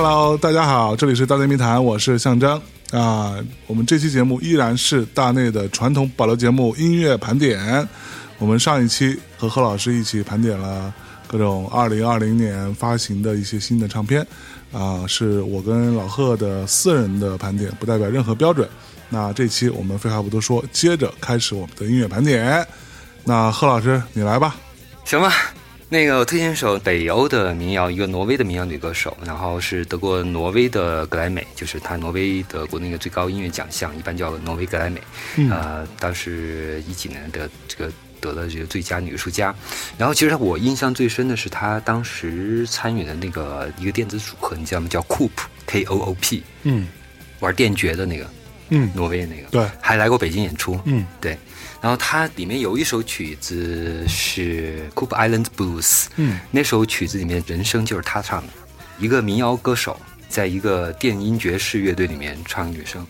Hello 大家好，这里是大内密谈，我是象征啊。我们这期节目依然是大内的传统保留节目音乐盘点。我们上一期和何老师一起盘点了各种二零二零年发行的一些新的唱片啊，是我跟老贺的私人的盘点，不代表任何标准。那这期我们废话不多说，接着开始我们的音乐盘点。那贺老师，你来吧。行吧，那个我推荐一首北欧的民谣，一个挪威的民谣女歌手，然后是得过挪威的格莱美，就是她挪威的国内的最高音乐奖项，一般叫挪威格莱美。呃，当时一几年的这个得了这个最佳女艺术家。然后其实我印象最深的是她当时参与的那个一个电子组合，你知道吗？叫 Coop K O O P，嗯玩电爵的那个，嗯，挪威的那个，对，还来过北京演出。嗯对，然后它里面有一首曲子是 Coop Island Blues，嗯。那首曲子里面人声就是他唱的，一个民谣歌手在一个电音爵士乐队里面唱女声，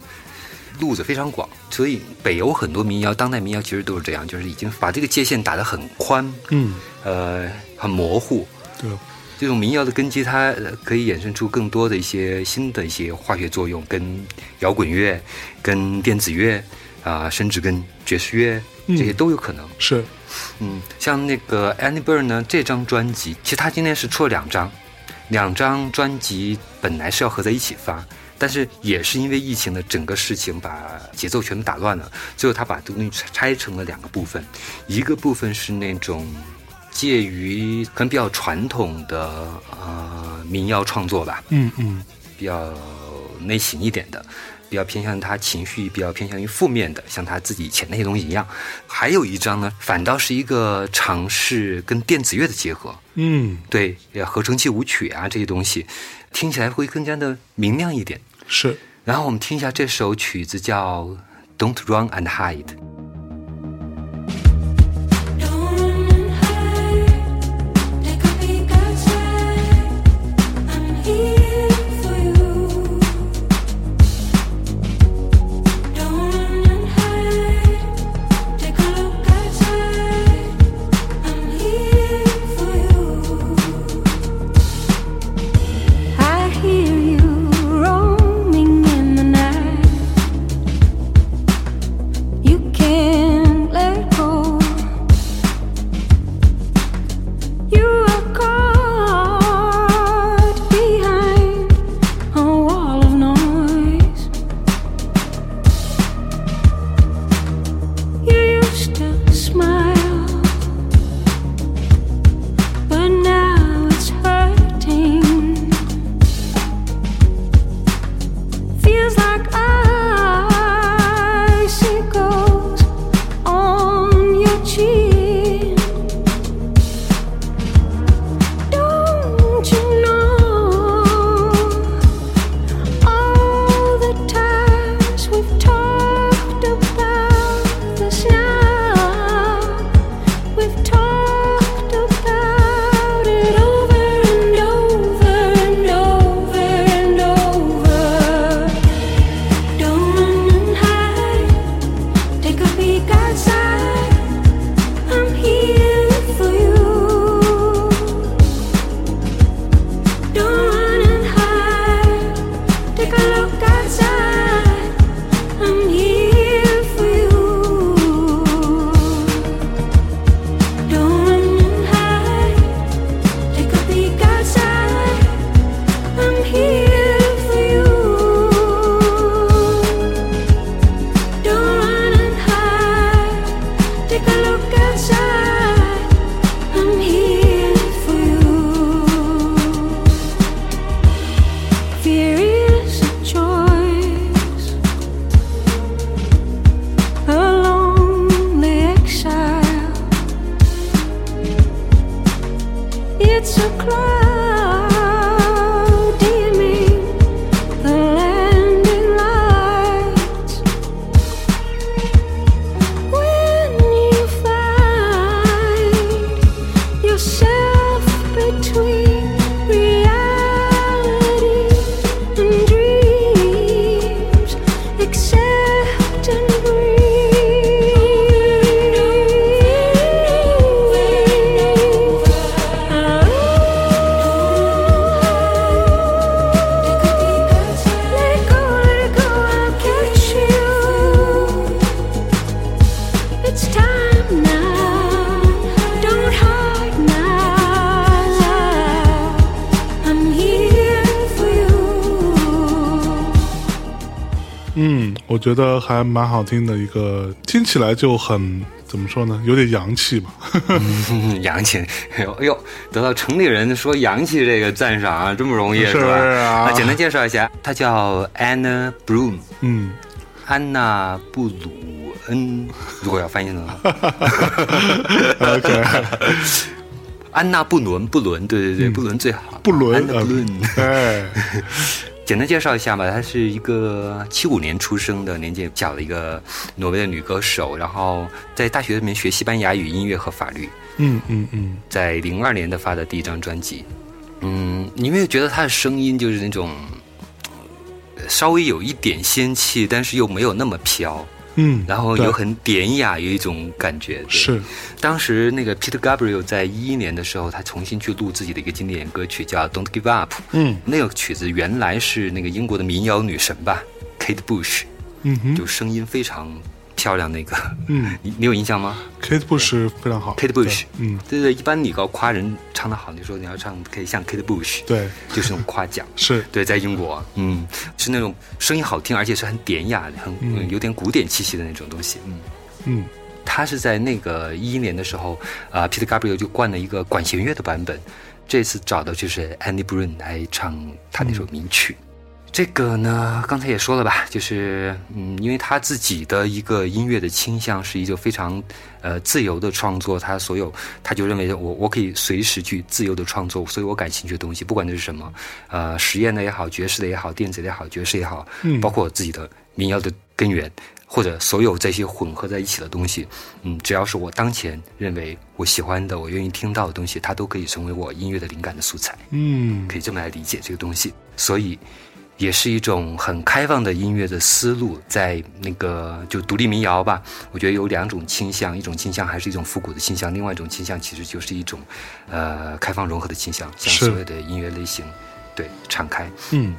路子非常广，所以北欧很多民谣，当代民谣其实都是这样，就是已经把这个界限打得很宽，嗯，呃，很模糊。对，这种民谣的根基，它呃可以衍生出更多的一些新的一些化学作用，跟摇滚乐、跟电子乐啊、甚至跟爵士乐这些都有可能。是，嗯，像那个 Annie Bird 呢，这张专辑其实他今天是出了两张，两张专辑本来是要合在一起发，但是也是因为疫情的整个事情把节奏全部打乱了，最后他把东西拆成了两个部分，一个部分是那种介于可能比较传统的呃民谣创作吧，嗯嗯。比较内省一点的，比较偏向他情绪比较偏向于负面的，像他自己以前那些东西一样。还有一张呢，反倒是一个尝试跟电子乐的结合，嗯，对，呃合成器舞曲啊这些东西，听起来会更加的明亮一点。是。然后我们听一下这首曲子叫《Don't Run and Hide》。觉得还蛮好听的一个，听起来就很怎么说呢，有点洋气吧。嗯，洋气，哎呦哎呦，得到城里人说洋气这个赞赏啊，这么容易是吧？那简单介绍一下，她叫 Anna Bloom，嗯，安娜布鲁恩，如果要翻译的话，OK，安娜布伦，布伦，对对对，布伦最好，嗯布伦布伦。哎，简单介绍一下吧，她是一个七五年出生的，年纪小的一个挪威的女歌手，然后在大学里面学西班牙语、音乐和法律，嗯嗯嗯，在零二年的发的第一张专辑。嗯，你有没有觉得她的声音就是那种呃稍微有一点仙气，但是又没有那么飘，嗯，然后有很典雅，有一种感觉。是，当时那个 Peter Gabriel 在一一年的时候，他重新去录自己的一个经典歌曲，叫《Don't Give Up》。嗯。那个曲子原来是那个英国的民谣女神吧，Kate Bush，嗯哼，就声音非常漂亮那个。嗯你你有印象吗，Kate Bush 非常好？Kate Bush，嗯，对对，一般你要夸人唱得好，你说你要唱可以像 Kate Bush，对，就是那种夸奖。是，对，在英国，嗯，是那种声音好听，而且是很典雅的，很、嗯有点古典气息的那种东西。嗯，嗯他是在那个一一年的时候，啊、p e t e r Gabriel 就灌了一个管弦乐的版本，这次找的就是 Andy Brun 来唱他那首名曲。这个呢，刚才也说了吧，就是嗯，因为他自己的一个音乐的倾向是一个非常呃自由的创作，他所有他就认为我我可以随时去自由的创作，所以我感兴趣的东西，不管那是什么，呃，实验的也好，爵士的也好，电子的也好，爵士也好，嗯包括我自己的民谣的根源，或者所有这些混合在一起的东西，嗯，只要是我当前认为我喜欢的、我愿意听到的东西，它都可以成为我音乐的灵感的素材。嗯可以这么来理解这个东西，所以也是一种很开放的音乐的思路。在那个就独立民谣吧，我觉得有两种倾向，一种倾向还是一种复古的倾向，另外一种倾向其实就是一种呃开放融合的倾向，向所有的音乐类型对敞开。嗯。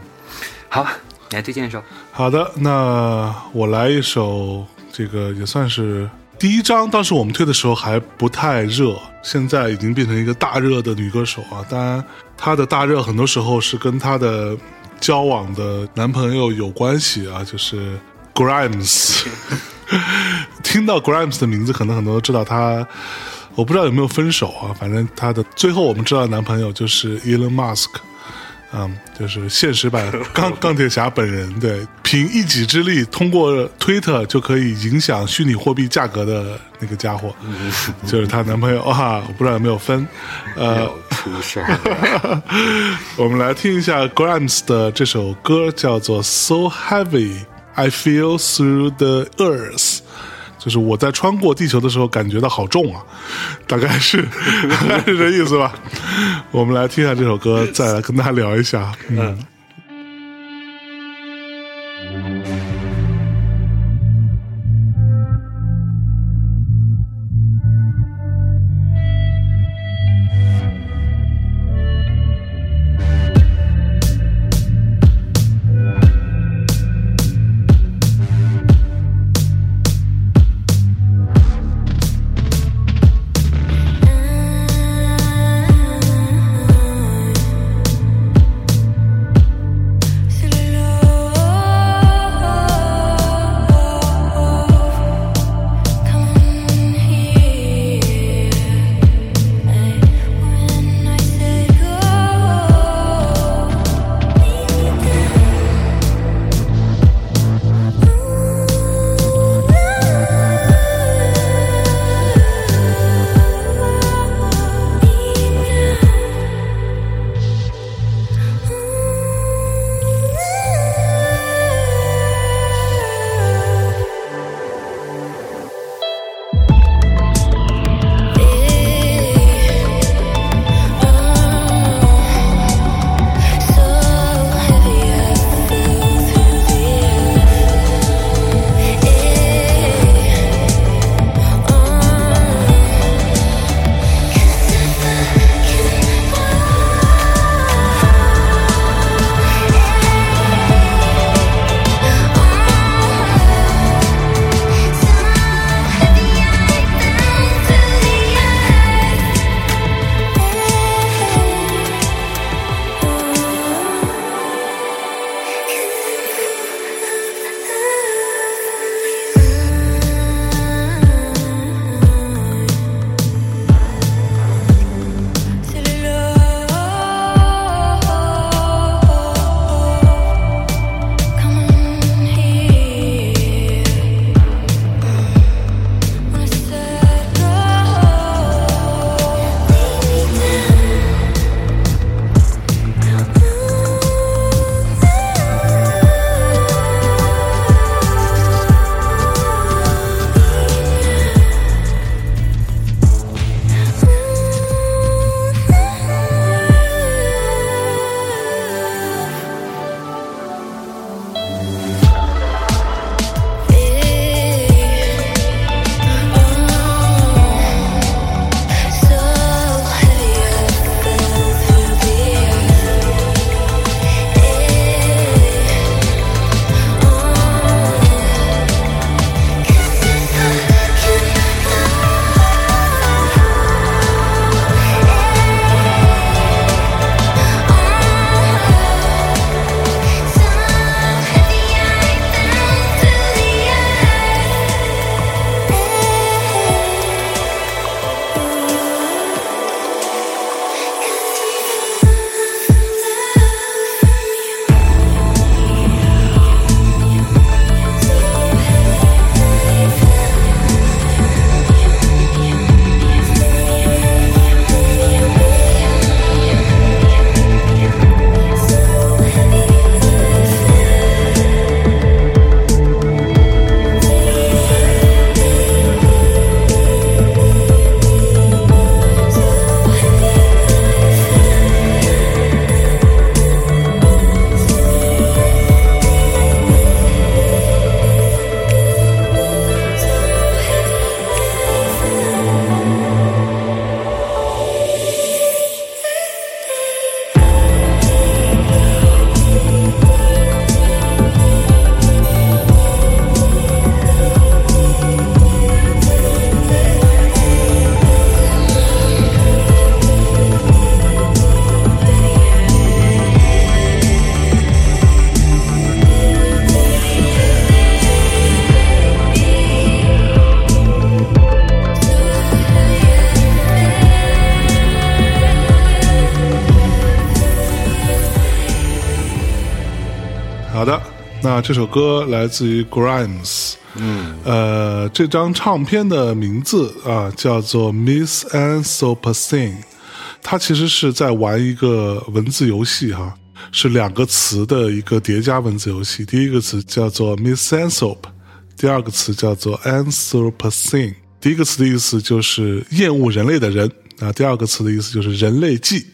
好，你来推荐一首。好的，那我来一首，这个也算是第一张。当时我们推的时候还不太热，现在已经变成一个大热的女歌手啊。当然，她的大热很多时候是跟她的交往的男朋友有关系啊，就是 Grimes。听到 Grimes 的名字，可能很多人都知道他。我不知道有没有分手啊，反正他的最后我们知道的男朋友就是 Elon Musk。嗯，就是现实版钢 钢铁侠本人，对，凭一己之力通过推特就可以影响虚拟货币价格的那个家伙，就是她男朋友啊，我不知道有没有分。呃，出事儿，我们来听一下 Grimes 的这首歌，叫做《So Heavy I Feel Through the Earth》。就是我在穿过地球的时候感觉到好重啊，大概是 大概是这意思吧。我们来听一下这首歌，再来跟大家聊一下。嗯。这首歌来自于 Grimes，嗯，呃，这张唱片的名字啊叫做 Miss e n 它其实是在玩一个文字游戏哈，是两个词的一个叠加文字游戏。第一个词叫做 Miss Anthrop，第二个词叫做 Anthropocene。第一个词的意思就是厌恶人类的人啊，第二个词的意思就是人类纪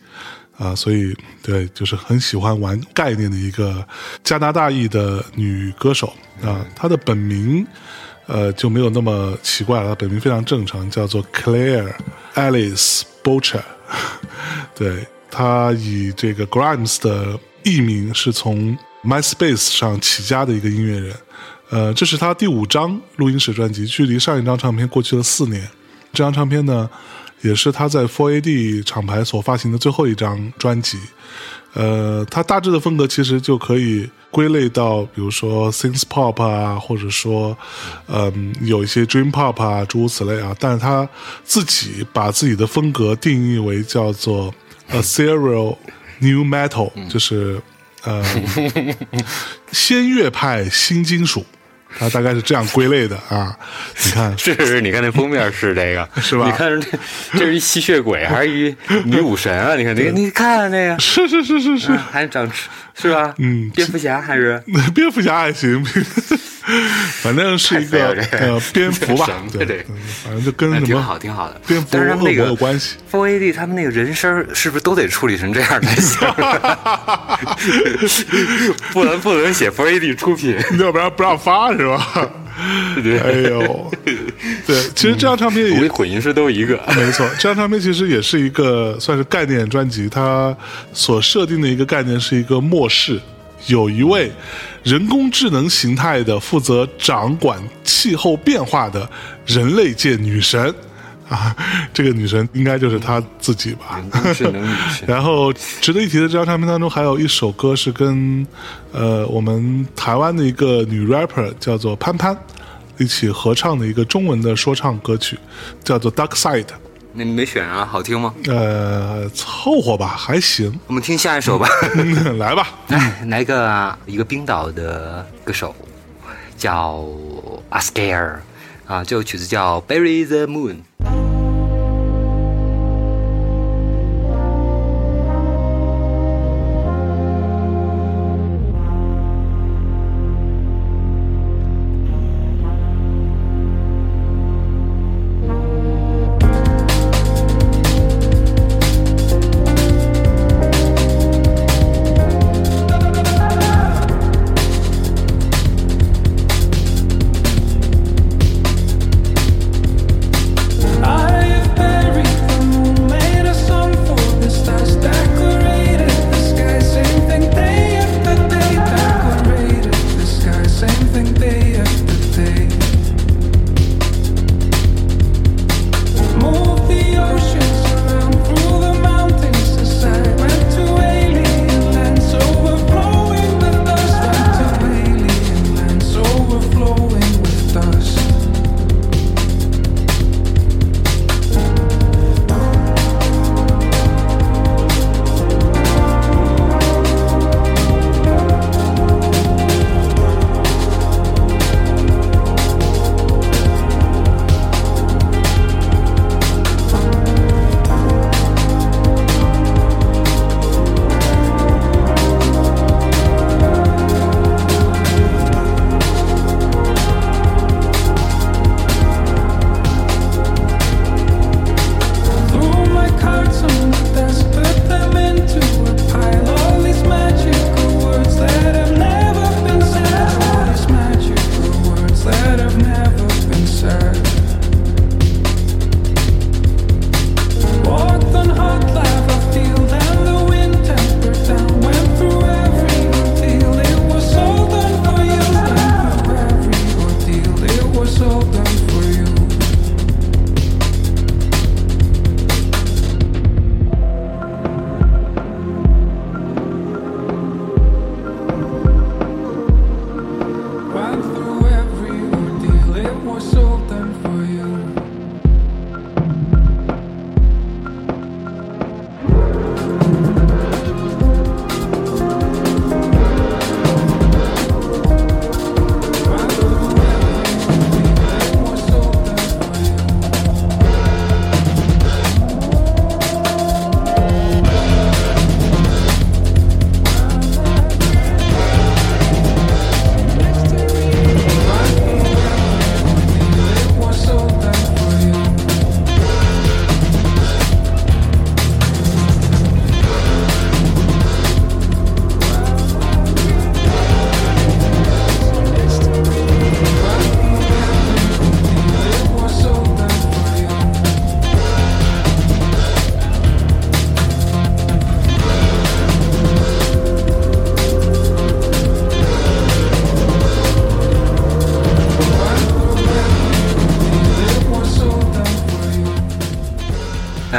啊，所以对，就是很喜欢玩概念的一个加拿大裔的女歌手啊，她的本名。呃，就没有那么奇怪了。她本名非常正常，叫做 Claire Alice Boucher。对，她以这个 Grimes 的艺名是从 MySpace 上起家的一个音乐人。呃，这是她第五张录音室专辑，距离上一张唱片过去了四年。这张唱片呢，也是他在 4AD 厂牌所发行的最后一张专辑。呃，它大致的风格其实就可以归类到，比如说 synth pop 啊，或者说，嗯，有一些 dream pop 啊，诸如此类啊。但是他自己把自己的风格定义为叫做 a serial new metal，就是呃，仙乐派新金属。他大概是这样归类的啊，你看，是，你看那封面是这个，是吧？你看这这是一吸血鬼还是一女武神啊？你看那个，你看那个，是是是是是，啊还长是吧？嗯。蝙蝠侠还是？蝙蝠侠还行，反正是一个呃蝙蝠吧对，对反正就跟什么哎挺好，挺好的。蝙蝠但是他们那恶魔个有关系。Four AD 他们那个人声是不是都得处理成这样才行？不能不能写 Four AD 出品，要不然不让发是吧？对哎呦，对，其实这张唱片也我混音师都一个。没错，这张唱片其实也是一个算是概念专辑，它所设定的一个概念是一个末世，有一位人工智能形态的负责掌管气候变化的人类界女神啊，这个女神应该就是她自己吧。智能女神，然后值得一提的，这张唱片当中还有一首歌是跟呃我们台湾的一个女 rapper 叫做潘潘一起合唱的一个中文的说唱歌曲，叫做《Dark Side》。那你没选啊？好听吗？呃，凑合吧，还行。我们听下一首吧。嗯来吧，来来个啊一个冰岛的歌手，叫 Asker 啊，这首曲子叫《Bury the Moon》。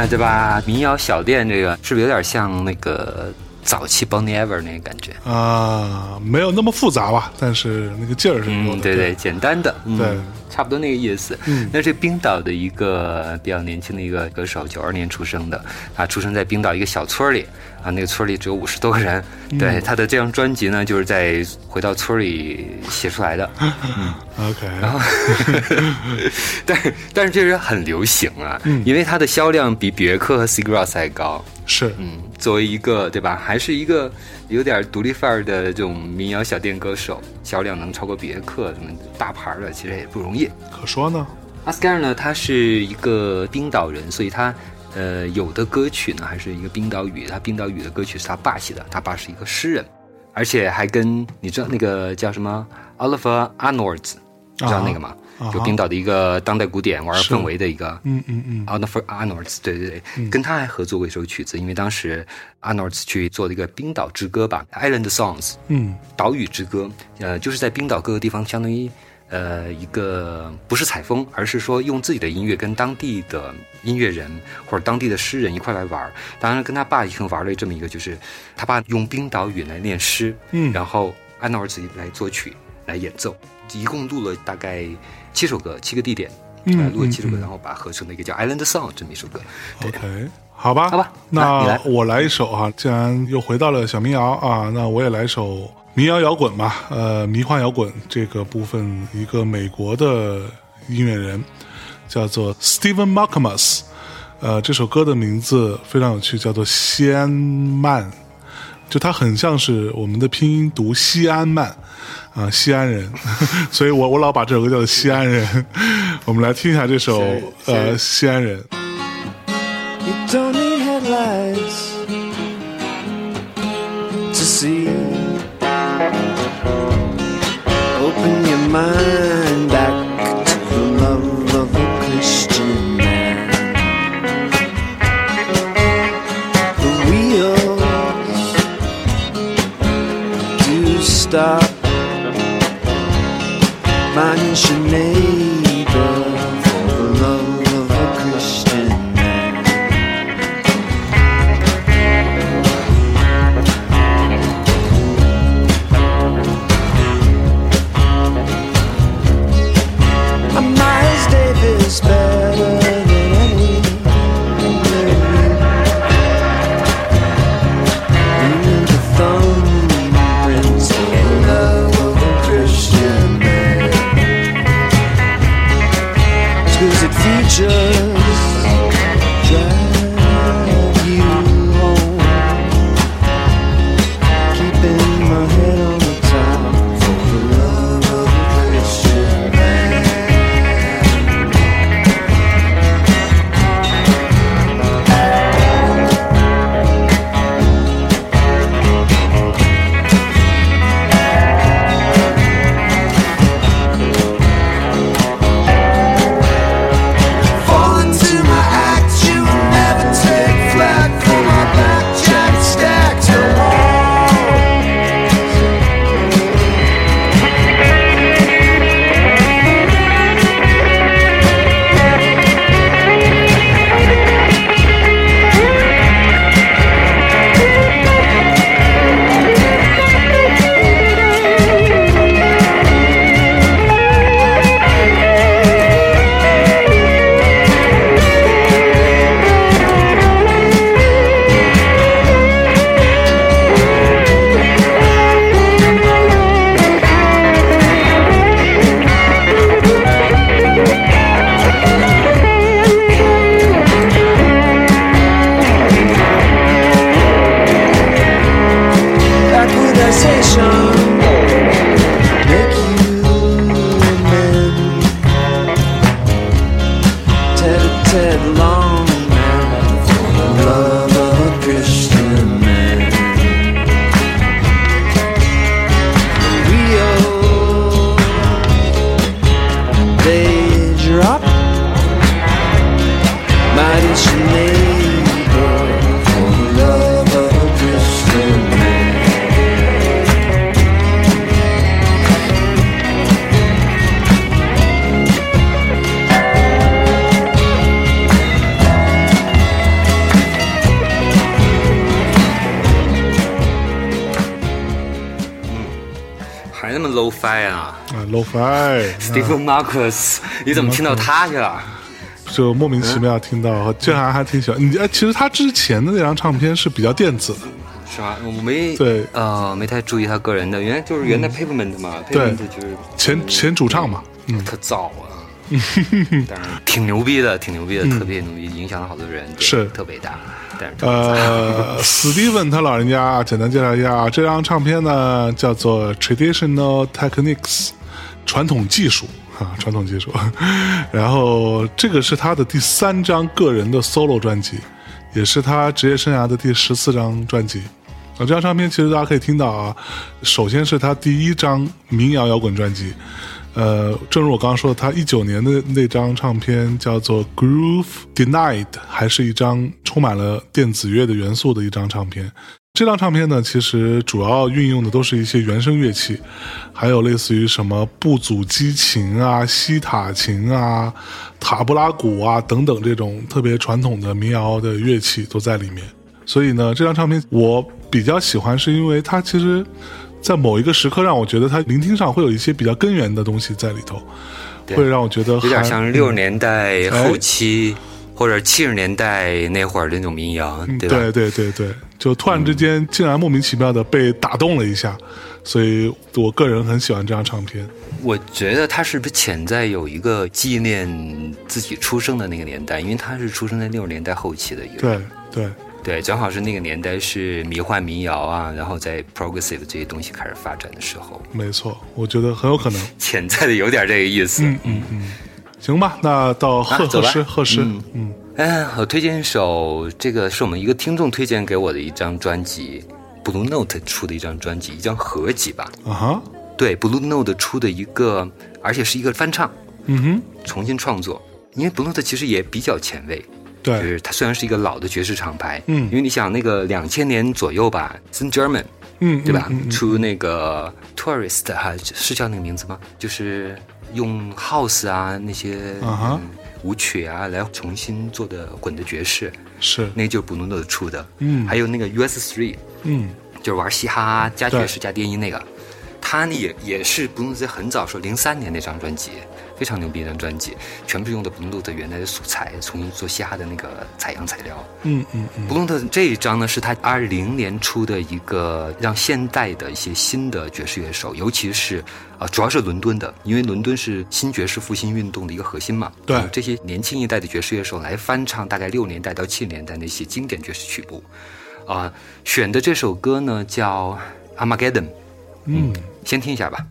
对吧？民谣小店这个是不是有点像那个早期 Bonnie Ever 那个感觉？啊，没有那么复杂吧，但是那个劲儿是有的。嗯，对对，简单的，嗯对差不多那个意思。嗯那是冰岛的一个比较年轻的一个歌手，九二年出生的，啊出生在冰岛一个小村儿里啊，那个村儿里只有五十多个人。嗯对他的这张专辑呢，就是在回到村里写出来的。OK，然后，但是但是这人很流行啊，嗯因为它的销量比别克和 Sigur Rós 还高。是嗯，作为一个对吧，还是一个有点独立范儿的这种民谣小店歌手，销量能超过别克什么大牌儿的，其实也不容易。可说呢。阿斯盖尔呢，他是一个冰岛人，所以他呃有的歌曲呢还是一个冰岛语，他冰岛语的歌曲是他爸写的，他爸是一个诗人，而且还跟你知道那个叫什么 Oliver Arnolds，知道那个吗？啊就冰岛的一个当代古典玩是。氛围的一个，嗯嗯嗯。Oliver Arnolds，对对对，跟他还合作过一首曲子，因为当时 Arnolds 去做了一个冰岛之歌吧，Island Songs，嗯。岛屿之歌，呃，就是在冰岛各个地方，相当于呃一个不是采风，而是说用自己的音乐跟当地的音乐人或者当地的诗人一块来玩儿。当然，跟他爸一起玩了这么一个，就是他爸用冰岛语来念诗，嗯。然后安诺尔自己来作曲来演奏，一共录了大概七首歌，七个地点。嗯呃录了七首歌，然后把它合成了一个叫《Island Song》这么一首歌。对，，OK，好吧，好吧那我来一首啊，既然又回到了小民谣啊，那我也来一首民谣摇滚吧，呃，迷幻摇滚这个部分，一个美国的音乐人叫做 Steven Markmus，呃，这首歌的名字非常有趣，叫做西安曼。就它很像是我们的拼音读西安曼啊，西安人，所以我我老把这首歌叫做西安人。我们来听一下这首是是呃西安人。 You don't need headlights to see. Open your mind back to the love of a Christian man. The wheels do stop. ，Stephen Marcus，你怎么听到他去了？就莫名其妙听到，竟然还挺喜欢你。哎，其实他之前的那张唱片是比较电子的，是吧？我没对。呃，没太注意他个人的，原来就是原来 Pavement 嘛对，Pavement 就是前前主唱嘛，嗯，特燥啊，但是挺牛逼的，挺牛逼的，特别牛逼，影响了好多人，是。特别大，但是呃，史蒂文他老人家简单介绍一下，这张唱片呢叫做 Traditional Techniques，传统技术啊，传统技术。然后这个是他的第三张个人的 solo 专辑，也是他职业生涯的第十四张专辑。啊，这张唱片其实大家可以听到啊，首先是他第一张民谣摇滚专辑，呃，正如我刚刚说的，他一九年的那张唱片叫做《Groove Denied》，还是一张充满了电子乐的元素的一张唱片。这张唱片呢，其实主要运用的都是一些原声乐器，还有类似于什么布祖基琴啊、西塔琴啊、塔布拉鼓啊等等这种特别传统的民谣的乐器都在里面。所以呢，这张唱片我比较喜欢，是因为它其实，在某一个时刻让我觉得它聆听上会有一些比较根源的东西在里头，会让我觉得有点像六十年代哎后期或者七十年代那会儿的那种民谣，对吧？对对对对，就突然之间竟然莫名其妙的被打动了一下，所以我个人很喜欢这张唱片。我觉得他是不是潜在有一个纪念自己出生的那个年代？因为他是出生在六十年代后期的一个人，对对，对，正好是那个年代是迷幻民谣啊，然后在 progressive 这些东西开始发展的时候，没错，我觉得很有可能。潜在的有点这个意思。嗯嗯嗯，行吧，那到贺贺师贺师，嗯嗯哎，我推荐一首，这个是我们一个听众推荐给我的一张专辑，Blue Note 出的一张专辑，一张合集吧。啊哈，对，Blue Note 出的一个，而且是一个翻唱，嗯哼，重新创作。因为 Blue Note 其实也比较前卫，对就，是它虽然是一个老的爵士厂牌，嗯因为你想那个两千年左右吧 s n German 嗯，对吧？出那个 Tourist 哈、是叫那个名字吗？就是用 House 啊那些、啊哈嗯舞曲啊来重新做的滚的爵士，是，那个就是 Blue Note 出的。嗯。还有那个 US Three，嗯。就是玩嘻哈加爵士加电音那个，他呢也也是 Blue Note 在很早说零三年那张专辑，非常牛逼的专辑，全部是用的 Blue Note 原来的素材，重新做嘻哈的那个采样材料。嗯嗯嗯，Blue Note 这一张呢，是他二零年出的一个让现代的一些新的爵士乐手，尤其是啊、主要是伦敦的，因为伦敦是新爵士复兴运动的一个核心嘛。对由这些年轻一代的爵士乐手来翻唱大概六年代到七年代那些经典爵士曲目。啊、选的这首歌呢叫《Armageddon》，嗯，先听一下吧。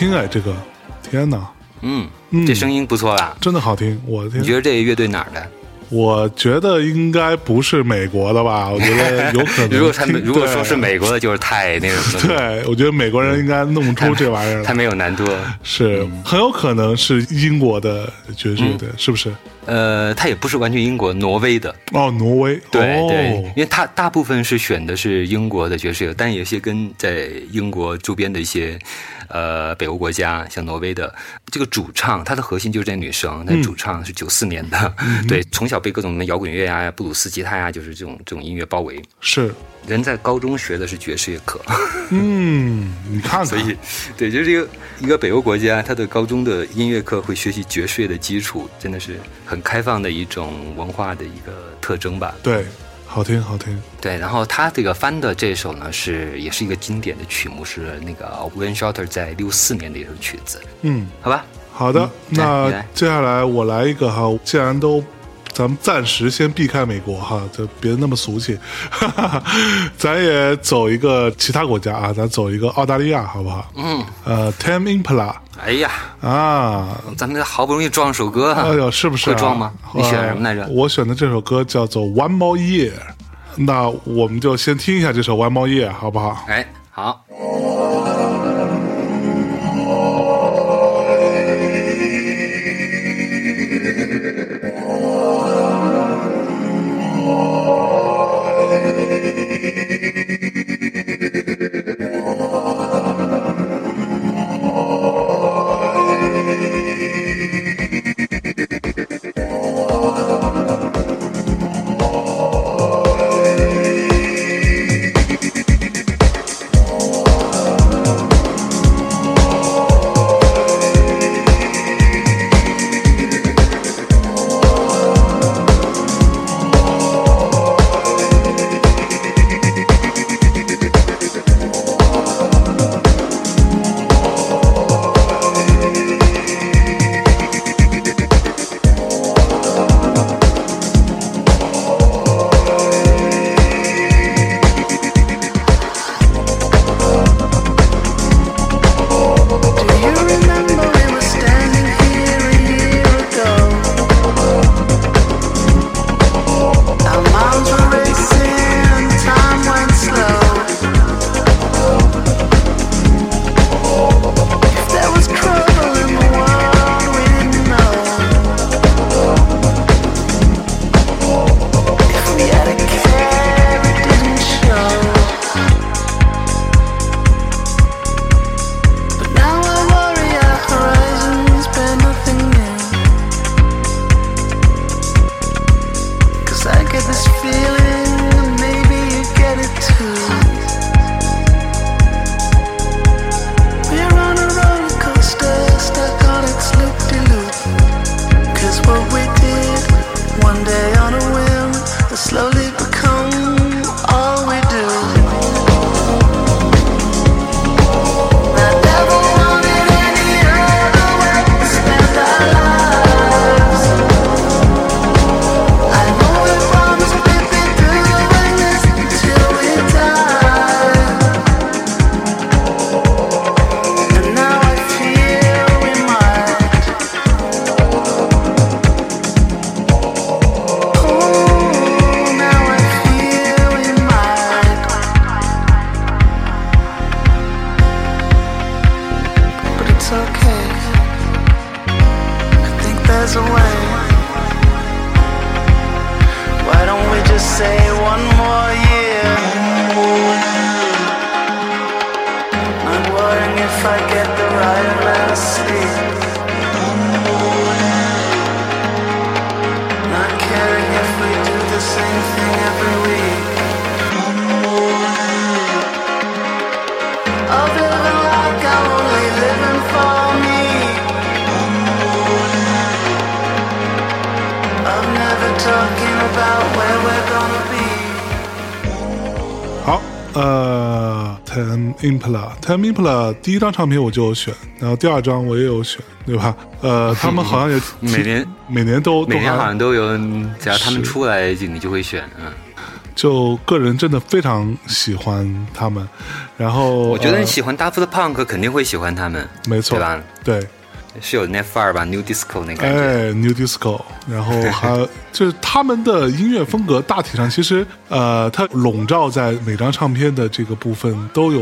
听哎，这个，天哪，嗯，这声音不错吧？真的好听，我的天你觉！得这个乐队哪儿的？我觉得应该不是美国的吧？我觉得 有可能。如果他们如果说是美国的，就是太那什么了，对，我觉得美国人应该弄不出这玩意儿来。太没有难度了。是很有可能是英国的爵士乐嗯队，是不是？呃，它也不是完全英国，挪威的。哦，挪威。对、哦、对，因为它大部分是选的是英国的爵士乐，但有些跟在英国周边的一些呃北欧国家，像挪威的这个主唱，她的核心就是这女生，那主唱是九四年的，对，从小被各种什么摇滚乐呀、布鲁斯吉他呀，就是这种这种音乐包围。是，人在高中学的是爵士乐课，嗯，你看看，所以，对，就是一个一个北欧国家，他的高中的音乐课会学习爵士乐的基础，真的是很开放的一种文化的一个特征吧。对，好听好听。对，然后他这个翻的这首呢，是也是一个经典的曲目，是那个 Wayne Shorter 在六四年的一首曲子，嗯，好吧？好的，那接下来我来一个哈，既然都。咱们暂时先避开美国哈，就别那么俗气，哈哈，咱也走一个其他国家啊，咱走一个澳大利亚好不好？嗯，呃，Tame Impala 哎呀，啊，咱们好不容易撞首歌，哎呦，是不是、啊、会撞吗？你选什么来着？我选的这首歌叫做《One More Year》，那我们就先听一下这首《One More Year》，好不好？哎，好。呃，了 Ten Impala。Ten Impala 第一张唱片我就有选，然后第二张我也有选，对吧？呃，他们好像也 每年每年都每年好像都有，只要他们出来，就你就会选。嗯，就个人真的非常喜欢他们，然后我觉得呃你喜欢 Daft Punk 肯定会喜欢他们，没错对吧？对，是有那范儿吧，New Disco 那感觉。哎，New Disco，然后还 就是他们的音乐风格大体上其实呃，它笼罩在每张唱片的这个部分都有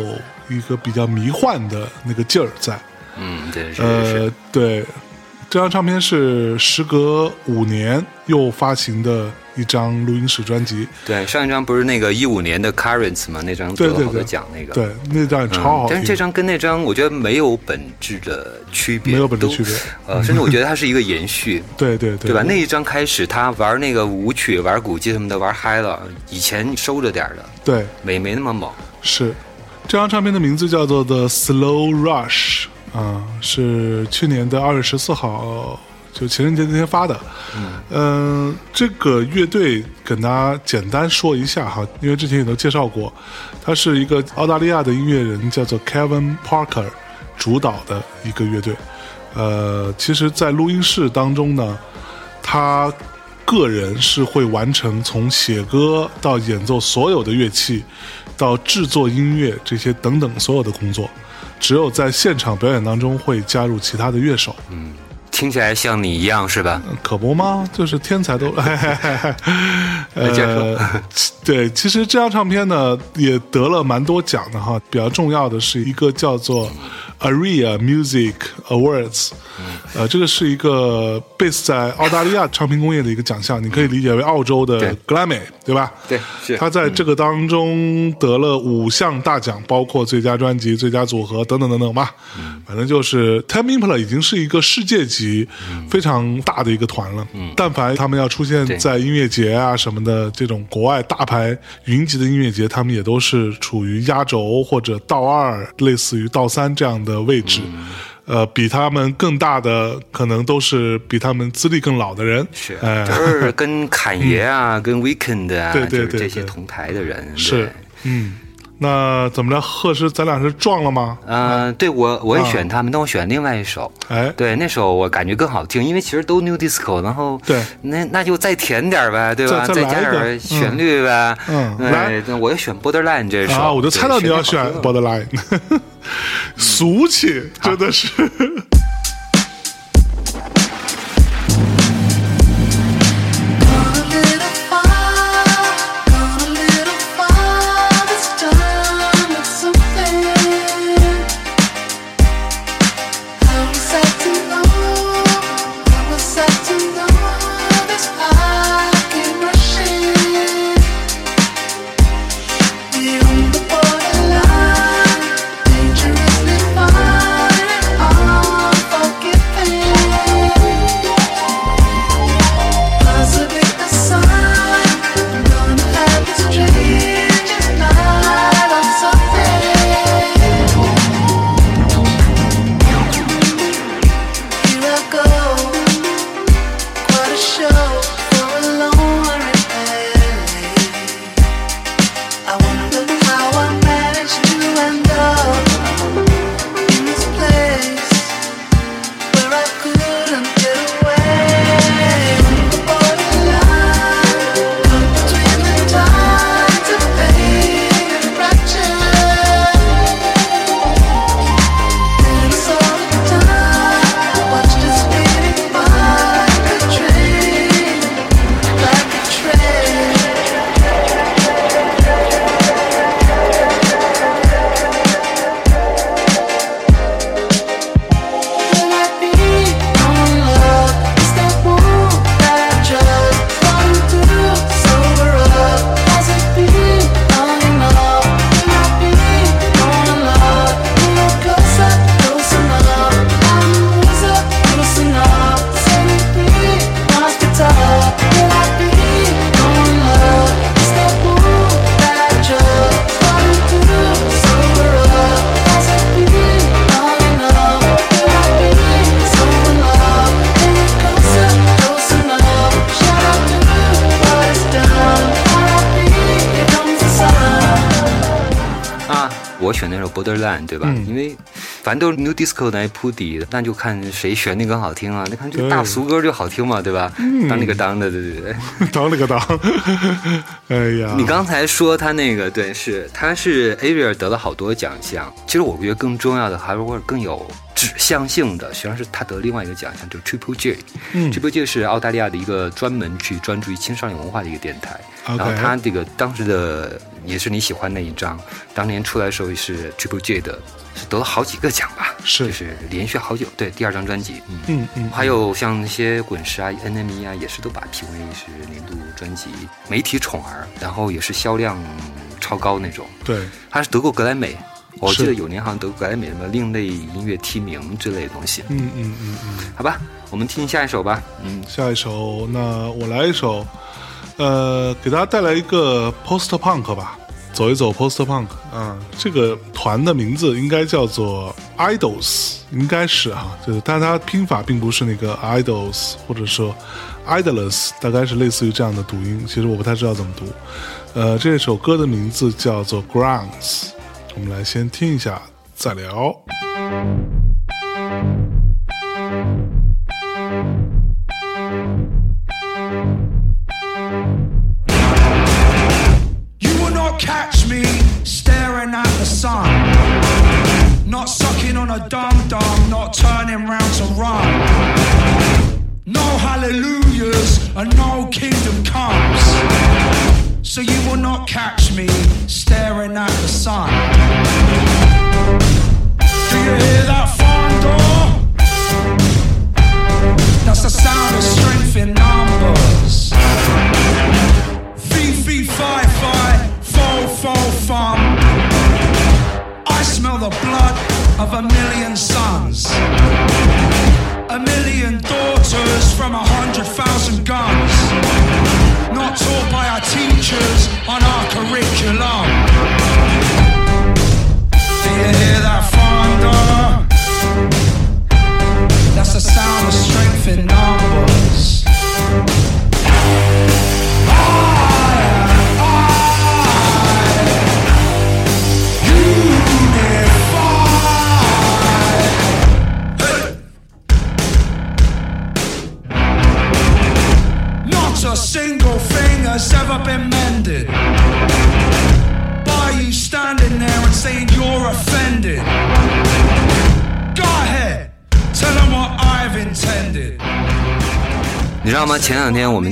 一个比较迷幻的那个劲儿在。嗯，对，是是呃。，对，这张唱片是时隔五年又发行的一张录音室专辑，对，上一张不是那个一五年的 Currents 吗？那张得了好多奖，那个。对，那张。超好听。但是这张跟那张我觉得没有本质的区别，没有本质都区别呃，甚至我觉得它是一个延续。对对对对吧？那一张开始，他玩那个舞曲、玩鼓机什么的，玩嗨了。以前收着点儿的，对没没那么猛。是这张唱片的名字叫做《The Slow Rush》啊、是去年的二月十四号，就情人节那天发的。嗯、这个乐队跟大家简单说一下哈，因为之前也都介绍过，他是一个澳大利亚的音乐人，叫做 Kevin Parker 主导的一个乐队。呃，其实，在录音室当中呢，他个人是会完成从写歌到演奏所有的乐器，到制作音乐这些等等所有的工作，只有在现场表演当中会加入其他的乐手。嗯听起来像你一样是吧？可不吗？就是天才都，呃，对，其实这张唱片呢也得了蛮多奖的哈，比较重要的是一个叫做 ARIA Music Awards，呃，这个是一个 base 在澳大利亚唱片工业的一个奖项，你可以理解为澳洲的对格莱美，对吧？对他在这个当中得了五项大奖，包括最佳专辑、最佳组合等等等等吧。反正就是 Time Impala 已经是一个世界级非常大的一个团了。但凡他们要出现在音乐节啊什么的这种国外大牌云集的音乐节，他们也都是处于压轴或者倒二，类似于倒三这样的位置。呃，比他们更大的可能都是比他们资历更老的人，是，哎、都是跟侃爷啊、跟 Weekend 啊，就是对对这些同台的人。是，嗯，那怎么着？贺师，咱俩是撞了吗？呃，对我我也啊选他们，但我选另外一首。哎，对，那首我感觉更好听，因为其实都 New Disco，然后对那那就再甜点呗，对吧？再加点旋律呗。嗯嗯来我也选 Borderline 这首。啊，我就猜到你要选 Borderline，俗气，真的是。Disco 来铺底的，那就看谁旋律更好听啊。那看这个大俗歌就好听嘛，对吧？当那个当的，对对对。当那个当，哎呀，你刚才说他那个对，是他是 Ariel 得了好多奖项。其实我觉得更重要的，还是或者更有指向性的，实际上是他得另外一个奖项，就是 Triple J。嗯 Triple J 是澳大利亚的一个专门去专注于青少年文化的一个电台。然后他这个当时的也是你喜欢那一张，当年出来的时候是 Triple J 的，是得了好几个奖吧？是就是连续好久。对，第二张专辑，嗯。嗯嗯，还有像那些滚石啊、NME 啊，也是都把评为是年度专辑媒体宠儿，然后也是销量超高那种。对，他是得过格莱美，我记得有年好像得过格莱美什么另类音乐提名之类的东西。嗯嗯嗯嗯。好吧，我们听下一首吧。嗯，下一首，那我来一首，呃，给大家带来一个 post punk 吧，走一走 post punk 啊、这个团的名字应该叫做 Idols，应该是哈、就是，但它拼法并不是那个 Idols，或者说 Idolus，大概是类似于这样的读音，其实我不太知道怎么读。呃，这首歌的名字叫做 Grounds，我们来先听一下，再聊。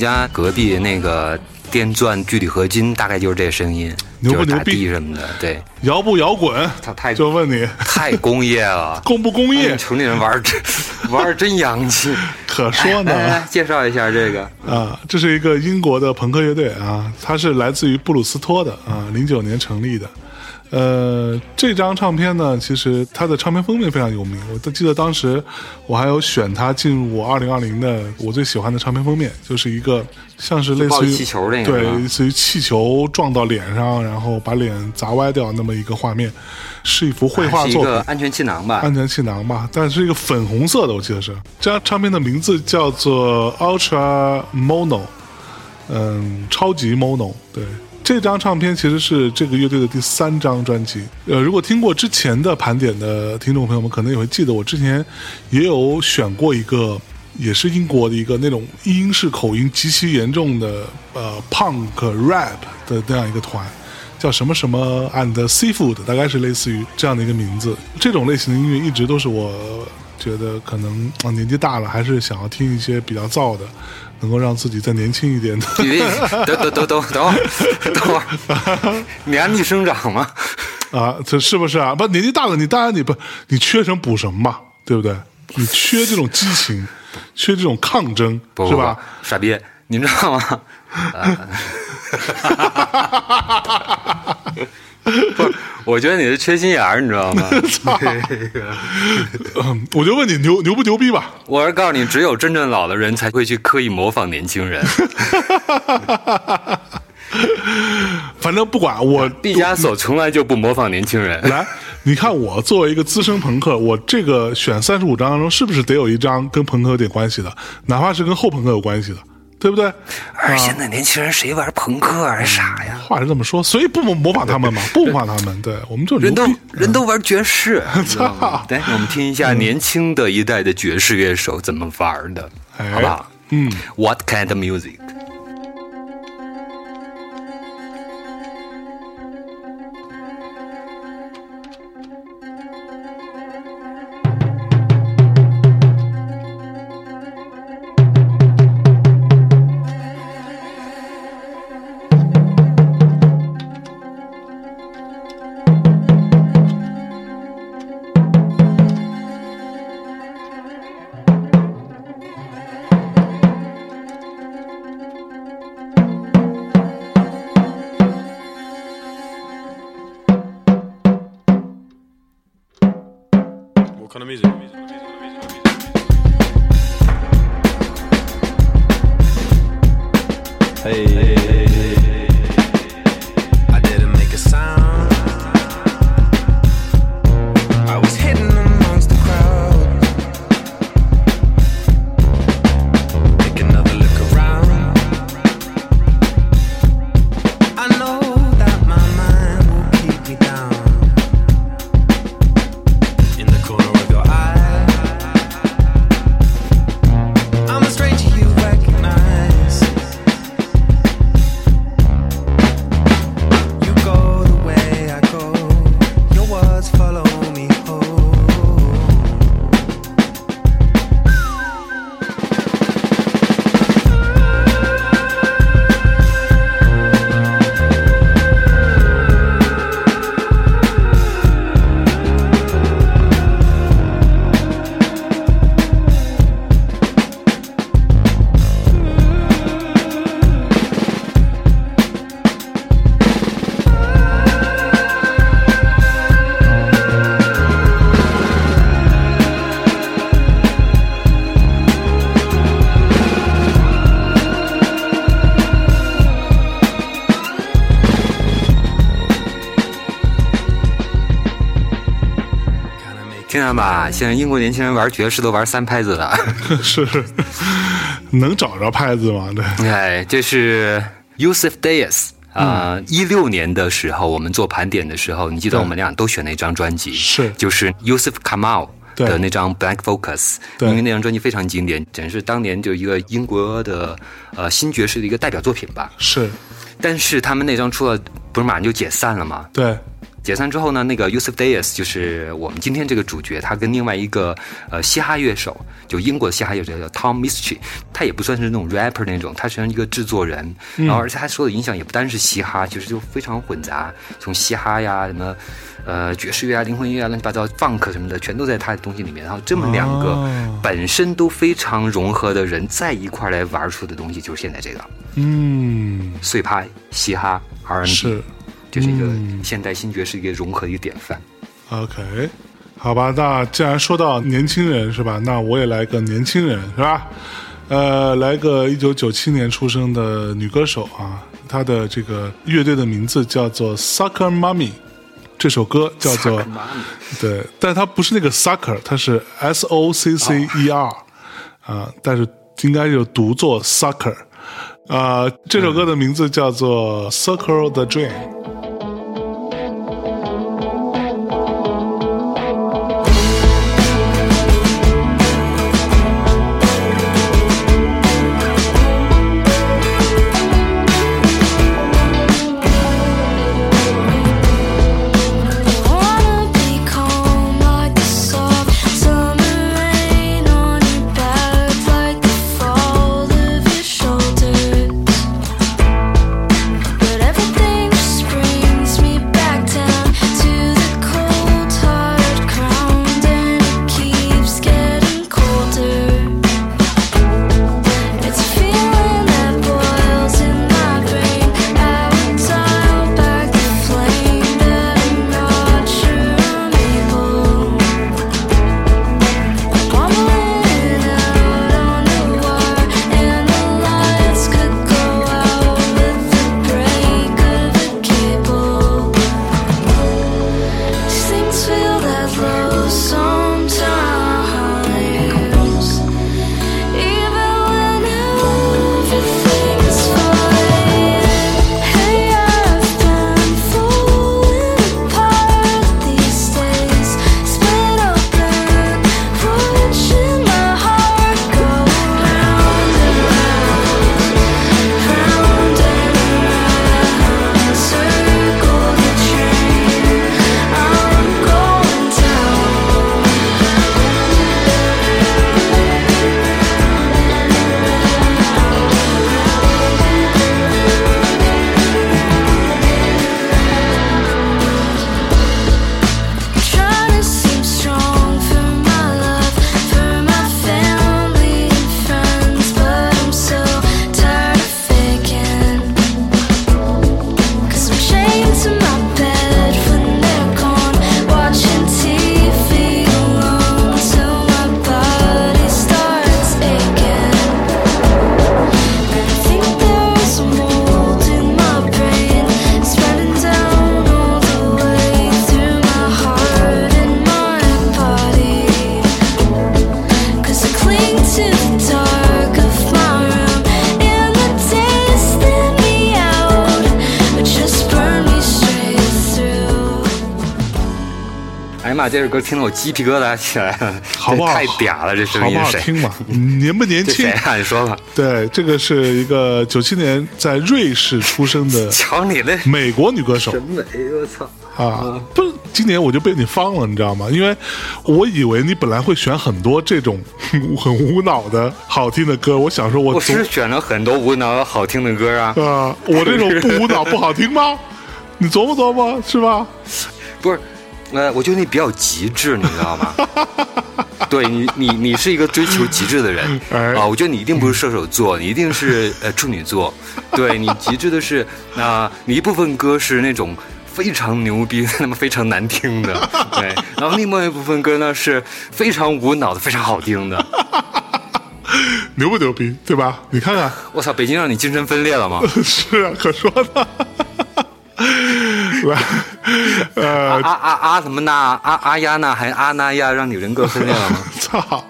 家隔壁那个电钻聚铝合金，大概就是这声音，牛不牛逼地什么的，对，摇不摇滚？他太就问你太工业了。工不工业？城里人玩儿真 玩儿真洋气。可说呢。来，介绍一下这个。啊，这是一个英国的朋克乐队啊，它是来自于布鲁斯托的啊，零九年成立的。呃，这张唱片呢，其实它的唱片封面非常有名，我都记得当时我还有选它进入我二零二零的我最喜欢的唱片封面，就是一个像是类似于气球那个对，类似于气球撞到脸上，然后把脸砸歪掉那么一个画面，是一幅绘画是一作品。个安全气囊吧？安全气囊吧，但是一个粉红色的，我记得是。这张唱片的名字叫做 Ultra Mono，嗯，超级 Mono。对，这张唱片其实是这个乐队的第三张专辑。呃，如果听过之前的盘点的听众朋友们，可能也会记得，我之前也有选过一个。也是英国的一个那种英式口音极其严重的呃 punk rap 的那样一个团，叫什么什么 and seafood，大概是类似于这样的一个名字。这种类型的音乐一直都是我觉得可能啊年纪大了，还是想要听一些比较燥的，能够让自己再年轻一点的。你等等等等等会儿，等会儿，你还逆生长嘛？啊，这是不是啊？不，年纪大了，你当然你不，你缺什么补什么嘛，对不对？你缺这种激情，缺这种抗争，不是吧？？傻逼，你知道吗？不，我觉得你是缺心眼儿，你知道吗？嗯，我就问你牛牛不牛逼吧？我是告诉你，只有真正老的人才会去刻意模仿年轻人。反正不管我，毕加索从来就不模仿年轻人。来，你看我作为一个资深朋克，我这个选三十五张当中，是不是得有一张跟朋克有点关系的，哪怕是跟后朋克有关系的，对对不对？而现在年轻人谁玩朋克啊？傻呀！话是这么说，所以不模模仿他们嘛，不模仿他们，对我们就人都。人都玩爵士，知道吗对，我们听一下年轻的一代的爵士乐手怎么玩的，哎好不好？嗯，What kind of music？到吧？现在英国年轻人玩爵士都玩三拍子的。是能找着拍子吗？对，哎，这是 Yusuf Dayes 啊，一六年的时候，我们做盘点的时候，你记得我们俩都选了一张专辑，是就是 Yusuf Kamal 的那张 Black Focus，对因为那张专辑非常经典，简直是当年就一个英国的呃新爵士的一个代表作品吧。是，但是他们那张出了，不是马上就解散了吗？对，解散之后呢，那个 Yusuf Dayes 就是我们今天这个主角，他跟另外一个呃嘻哈乐手，就英国的嘻哈乐手叫 Tom Mistress，他也不算是那种 rapper 那种，他实际上一个制作人，然后而且他受的影响也不单是嘻哈，就是就非常混杂，从嘻哈呀什么。呃，爵士乐啊、灵魂乐啊、乱七八糟、funk 什么的，全都在他的东西里面。然后这么两个哦。本身都非常融合的人在一块儿来玩出的东西，就是现在这个。嗯，碎拍、嘻哈、R&B，是就是一个嗯现代新爵士一个融合的一个典范。OK，好吧，那既然说到年轻人是吧，那我也来个年轻人是吧？呃，来个一九九七年出生的女歌手啊，她的这个乐队的名字叫做 Sucker Mommy，这首歌叫做对，但它不是那个 sucker，它是 S O C C E R 啊，但是应该就读作 sucker 啊。这首歌的名字叫做 Circle the Dream。首歌听得我鸡皮疙瘩起来了，好不好？太嗲了，这声好不好？听吗？年不年轻？你说吧，对，这个是一个九七年在瑞士出生的 瞧你那美国女歌手审美，我操！啊，不是，今年我就被你方了，你知道吗？因为我以为你本来会选很多这种很无脑的好听的歌，我想说我是选了很多无脑好听的歌啊，啊，我这种不无脑不好听吗？你琢磨琢磨，是吧？不是，呃，我觉得你比较极致，你知道吗？对你，你你是一个追求极致的人 哎啊！我觉得你一定不是射手座，你一定是呃处女座。对你极致的是，那、你一部分歌是那种非常牛逼、那么非常难听的，对，然后另外一部分歌呢是非常无脑的、非常好听的。牛不牛逼，对吧？你看看，我操，北京让你精神分裂了吗？是啊，可说呢。来，呃，阿阿阿什么娜，阿阿呀娜，还阿那亚，让你人格分裂了吗？操，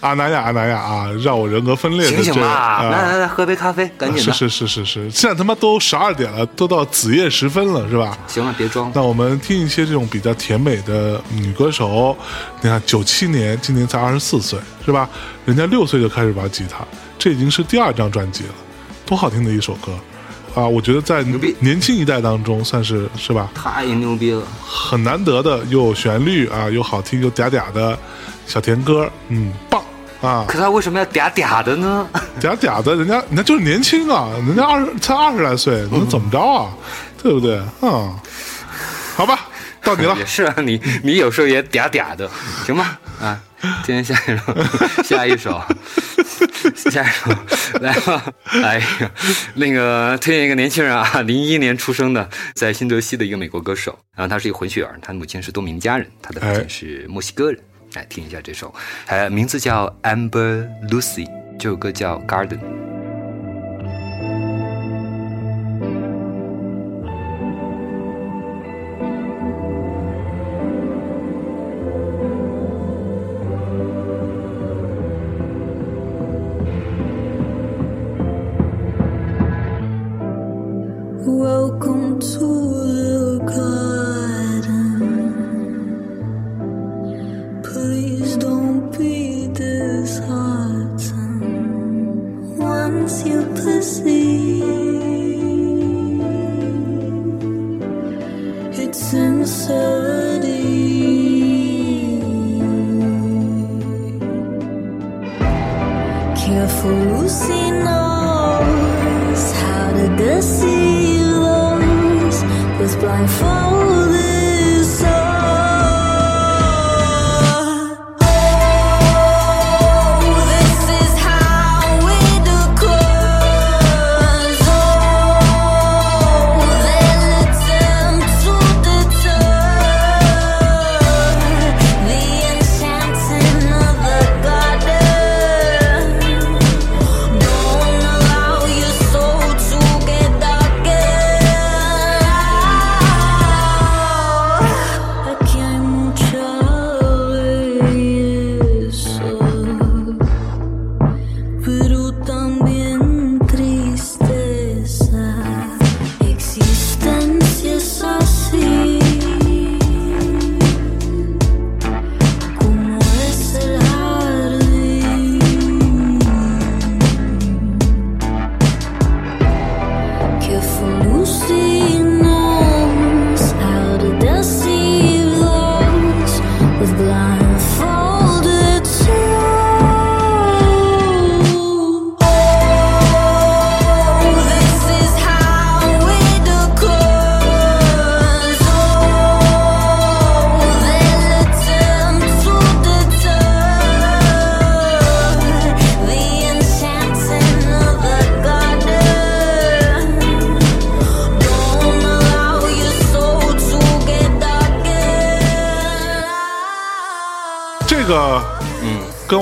阿那亚，阿那亚啊，让我人格分裂的醒醒吧！来来来，喝杯咖啡，赶紧的。是是是是是，现在他妈都十二点了，都到子夜时分了，是吧？行了，别装。那我们听一些这种比较甜美的女歌手，你看九七年，今年才二十四岁，是吧？人家六岁就开始玩吉他，这已经是第二张专辑了，多好听的一首歌啊！我觉得在年轻一代当中算是是吧，太牛逼了！很难得的又有旋律啊，又好听又嗲嗲的小甜歌，嗯，棒啊！可他为什么要嗲嗲的呢？嗲嗲的，人家人家就是年轻啊，人家二十才二十来岁，能怎么着啊？对不对？嗯，好吧，到你了 也。是啊，你你有时候也嗲嗲的，行吧？啊，今天下一首，下一首，下一首，来吧！哎呀，那个推荐一个年轻人啊，零一年出生的，在新泽西的一个美国歌手，然后他是一个混血儿，他的母亲是多明加人，他的父亲是墨西哥人。来听一下这首，呃，名字叫 Amber Lucy，这首歌叫 Garden。足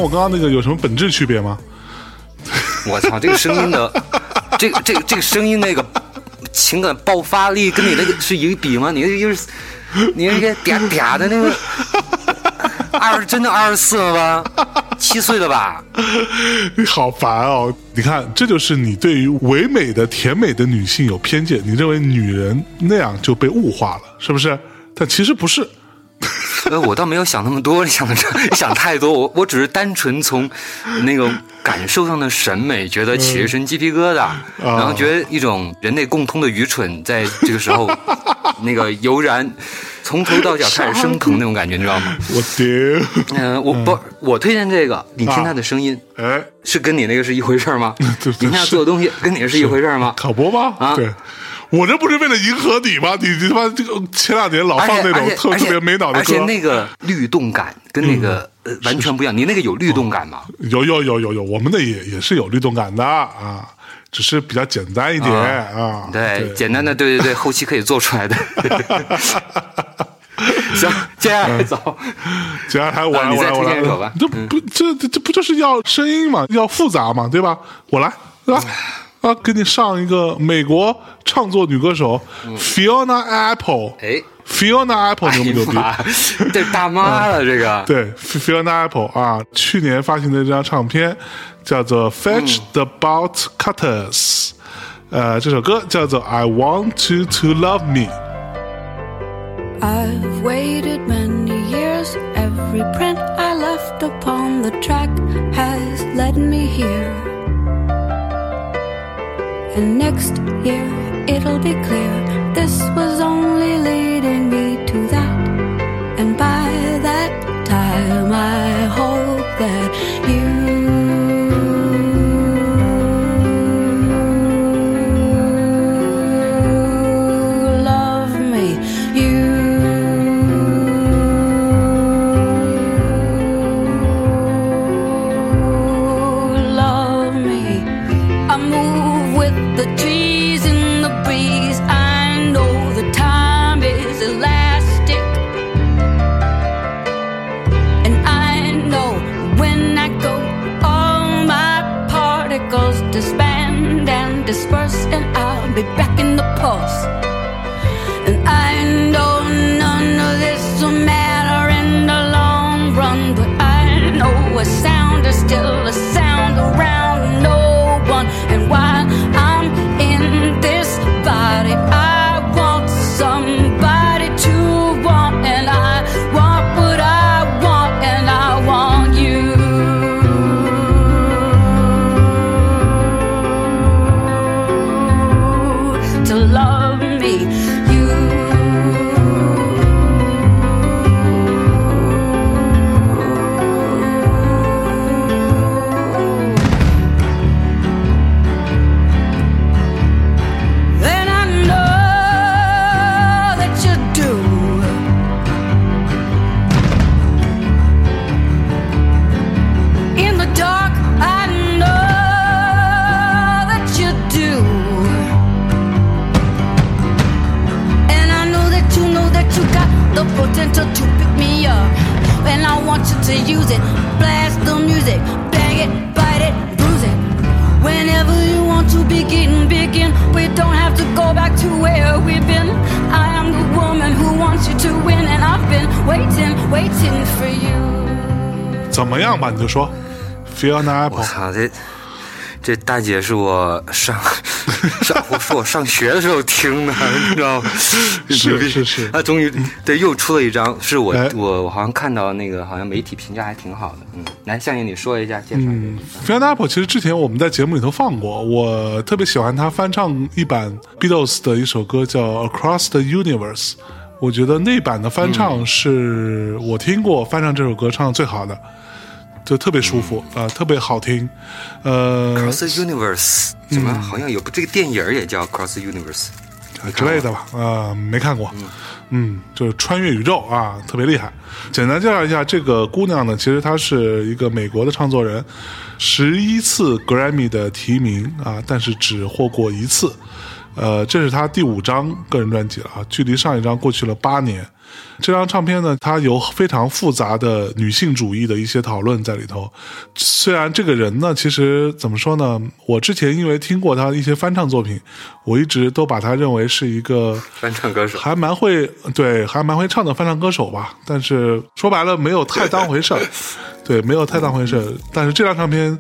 我刚刚那个有什么本质区别吗？我操，这个声音的，这个这个这个声音那个情感爆发力跟你那个是一个比吗？你那个就是你那个嗲嗲的那个 二真的二十四了吧？七岁了吧？你好烦哦！你看，这就是你对于唯美的、甜美的女性有偏见，你认为女人那样就被物化了，是不是？但其实不是。呃，我倒没有想那么多，你 想的你想太多。我我只是单纯从那个感受上的审美，觉得起一身鸡皮疙瘩，然后觉得一种人类共通的愚蠢，在这个时候 那个油然从头到脚开始升腾那种感觉，你知道吗？我丢，嗯、我不，我推荐这个，你听他的声音。哎，是跟你那个是一回事吗？你看他做的东西跟你是一回事吗？考播吗？啊对。我这不是为了迎合你吗？你你他妈这个前两年老放那种特特别没脑的而且那个律动感跟那个、呃完全不一样。你那个有律动感吗？有有有有有，我们的也也是有律动感的啊，只是比较简单一点啊。对，简单的，对对对，后期可以做出来的。行，接下来走。接下来我来啊你再我来我来推荐一首吧，这不这这这不就是要声音嘛，要复杂嘛，对吧？我来，对吧？啊，给你上一个美国唱作女歌手 Fiona Apple，嗯哎， Fiona Apple 牛不牛逼？妈，这大妈了，这个。对，Fiona Apple 啊，去年发行的这张唱片叫做《Fetch the Bolt Cutters》，呃，这首歌叫做《I Want You to Love Me》。 I've waited many years. Every print I left upon the track has led me here. And next year it'll be clear this was only leading me to that. And by that time, I，Fiona 我 Apple，我操，这这大姐是我上上我是我上学的时候听的，你知道吗？是是是。啊终于对又出了一张，是我哎我我好像看到那个好像媒体评价还挺好的，嗯，来向爷你说一下介绍一下。Fiona Apple 其实之前我们在节目里头放过，我特别喜欢她翻唱一版 Beatles 的一首歌叫《Across the Universe》，我觉得那版的翻唱是我听过翻唱这首歌唱的最好的，就特别舒服啊、呃特别好听，呃 Cross the Universe 怎么好像有这个电影也叫 Cross the Universe？之类的吧，呃，没看过，嗯，就是穿越宇宙啊，特别厉害。简单介绍一下这个姑娘呢，其实她是一个美国的创作人，十一次 Grammy 的提名啊，但是只获过一次。呃，这是她第五张个人专辑了啊，距离上一张过去了八年。这张唱片呢，它有非常复杂的女性主义的一些讨论在里头。虽然这个人呢，其实怎么说呢？我之前因为听过他一些翻唱作品，我一直都把他认为是一个翻唱歌手。还蛮会对，还蛮会唱的翻唱歌手吧。但是说白了，没有太当回事儿，对，没有太当回事儿。但是这张唱片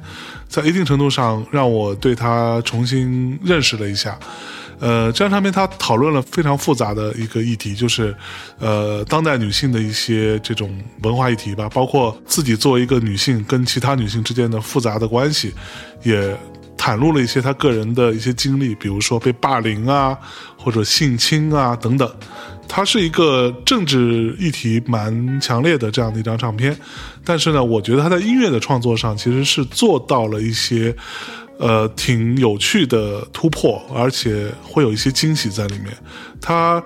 在一定程度上让我对他重新认识了一下。呃，这张唱片它讨论了非常复杂的一个议题，就是呃当代女性的一些这种文化议题吧，包括自己作为一个女性跟其他女性之间的复杂的关系，也袒露了一些她个人的一些经历，比如说被霸凌啊，或者性侵啊等等。它是一个政治议题蛮强烈的这样的一张唱片，但是呢，我觉得他在音乐的创作上其实是做到了一些呃挺有趣的突破，而且会有一些惊喜在里面。他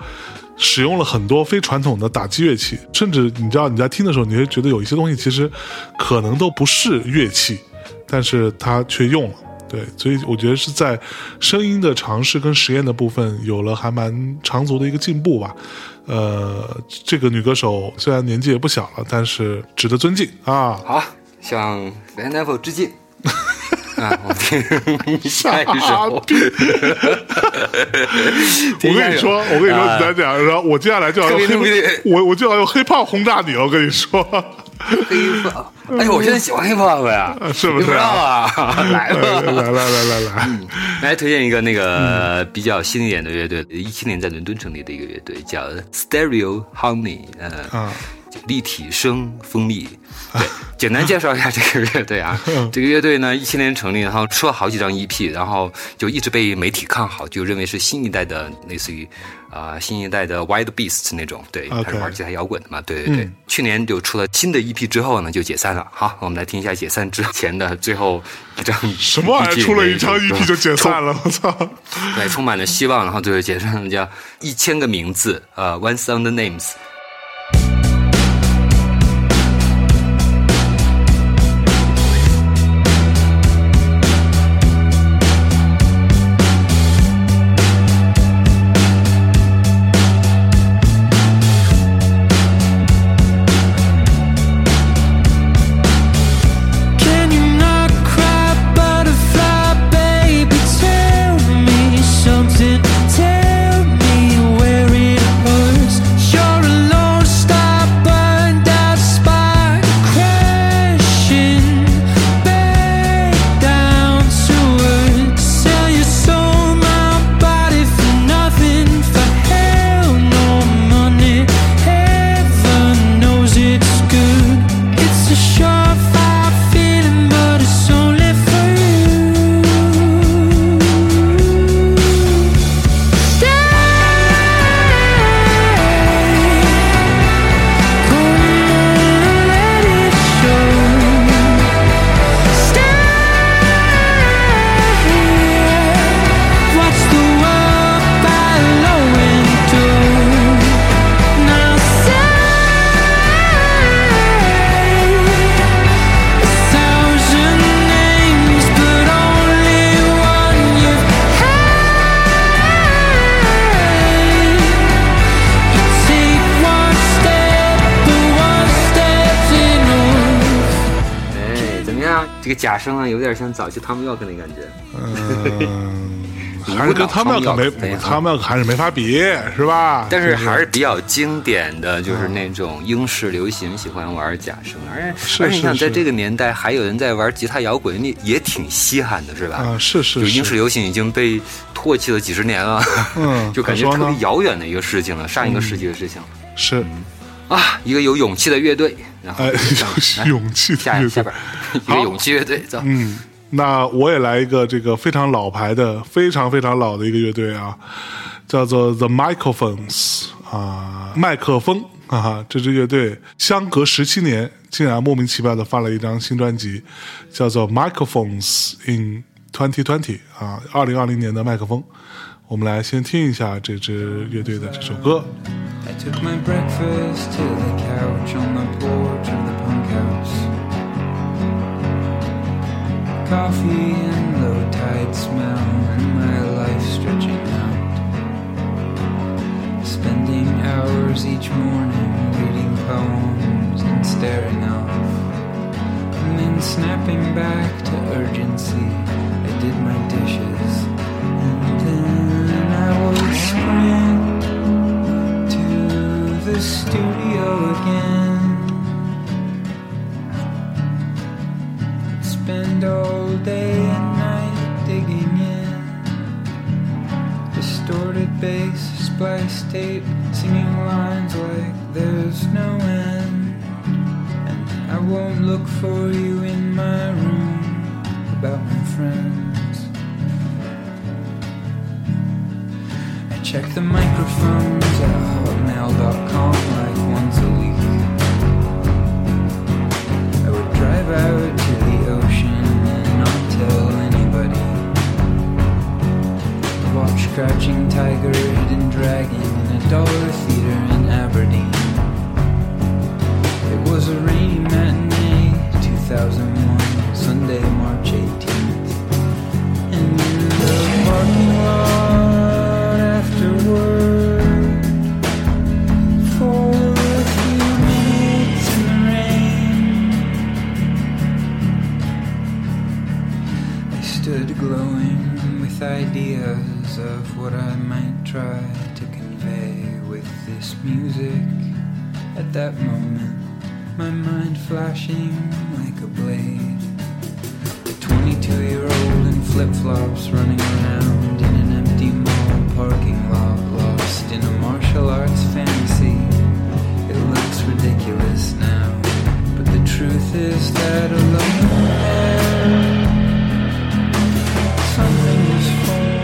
使用了很多非传统的打击乐器，甚至你知道你在听的时候，你会觉得有一些东西其实可能都不是乐器，但是他却用了。对，所以我觉得是在声音的尝试跟实验的部分有了还蛮长足的一个进步吧。呃，这个女歌手虽然年纪也不小了，但是值得尊敬啊。好，向 Van Apple 致敬。啊，我听下一首。我跟你说，我跟你说，啊你再讲，然后我接下来就要用黑，我我就要用黑炮轰炸你了。我跟你说，黑 pop，哎呦，我现在喜欢黑 pop 呀，是不是不知道啊？来吧来吧，来来来来，来推荐一个那个比较新一点的乐队，一七年在伦敦成立的一个乐队，叫 Stereo 啊就立体声蜂蜜。对，简单介绍一下这个乐队啊。这个乐队呢，一七年成立，然后出了好几张 EP，然后就一直被媒体看好，就认为是新一代的类似于啊、新一代的 Wild Beast 那种。对他是玩吉他摇滚的嘛。对对对。去年就出了新的 EP 之后呢，就解散了。好，我们来听一下解散之前的最后一张什么玩意儿？出了一张 EP 就解散了。了？我操！对，充满了希望，然后最后解散了叫一千个名字，呃，One Thousand Names。声啊，有点像早期 Tom York 那感觉。嗯，还是跟他们可没对啊，他们还是没法比，是吧？但是还是比较经典的，就是那种英式流行喜欢玩假声，而且而且你想，在这个年代还有人在玩吉他摇滚，那也挺稀罕的，是吧？啊，是是就英式，流行已经被唾弃了几十年了，嗯就感觉特别遥远的一个事情了，上一个世纪的事情了、是，啊！一个有勇气的乐队，然后哎，勇气的乐队下下边。一个勇气乐队，走，嗯，那我也来一个这个非常老牌的、非常非常老的一个乐队啊，叫做 The Microphones 啊，麦克风啊，这支乐队相隔十七年，竟然莫名其妙的发了一张新专辑，叫做 Microphones in Twenty Twenty 啊，二零二零年的麦克风。我们来先听一下这支乐队的这首歌。Took my breakfast to the couch on the porch of the punk house. Coffee and low tide smell, and my life stretching out. Spending hours each morning reading poems and staring off. And then snapping back to urgency, I did my dishes. And then I sprint to studio again. Spend all day and night digging in, Distorted bass, splice tape, singing lines like there's no end. And I won't look for you in my room about my friends. Check the microphones at hotmail.com like once a week. I would drive out to the ocean and not tell anybody. Watch Crouching Tiger, Hidden Dragon in a dollar At that moment, my mind flashing like a blade. A 22 year old in flip flops running around in an empty mall parking lot, lost in a martial arts fantasy. It looks ridiculous now, but the truth is that alone there, something is formed.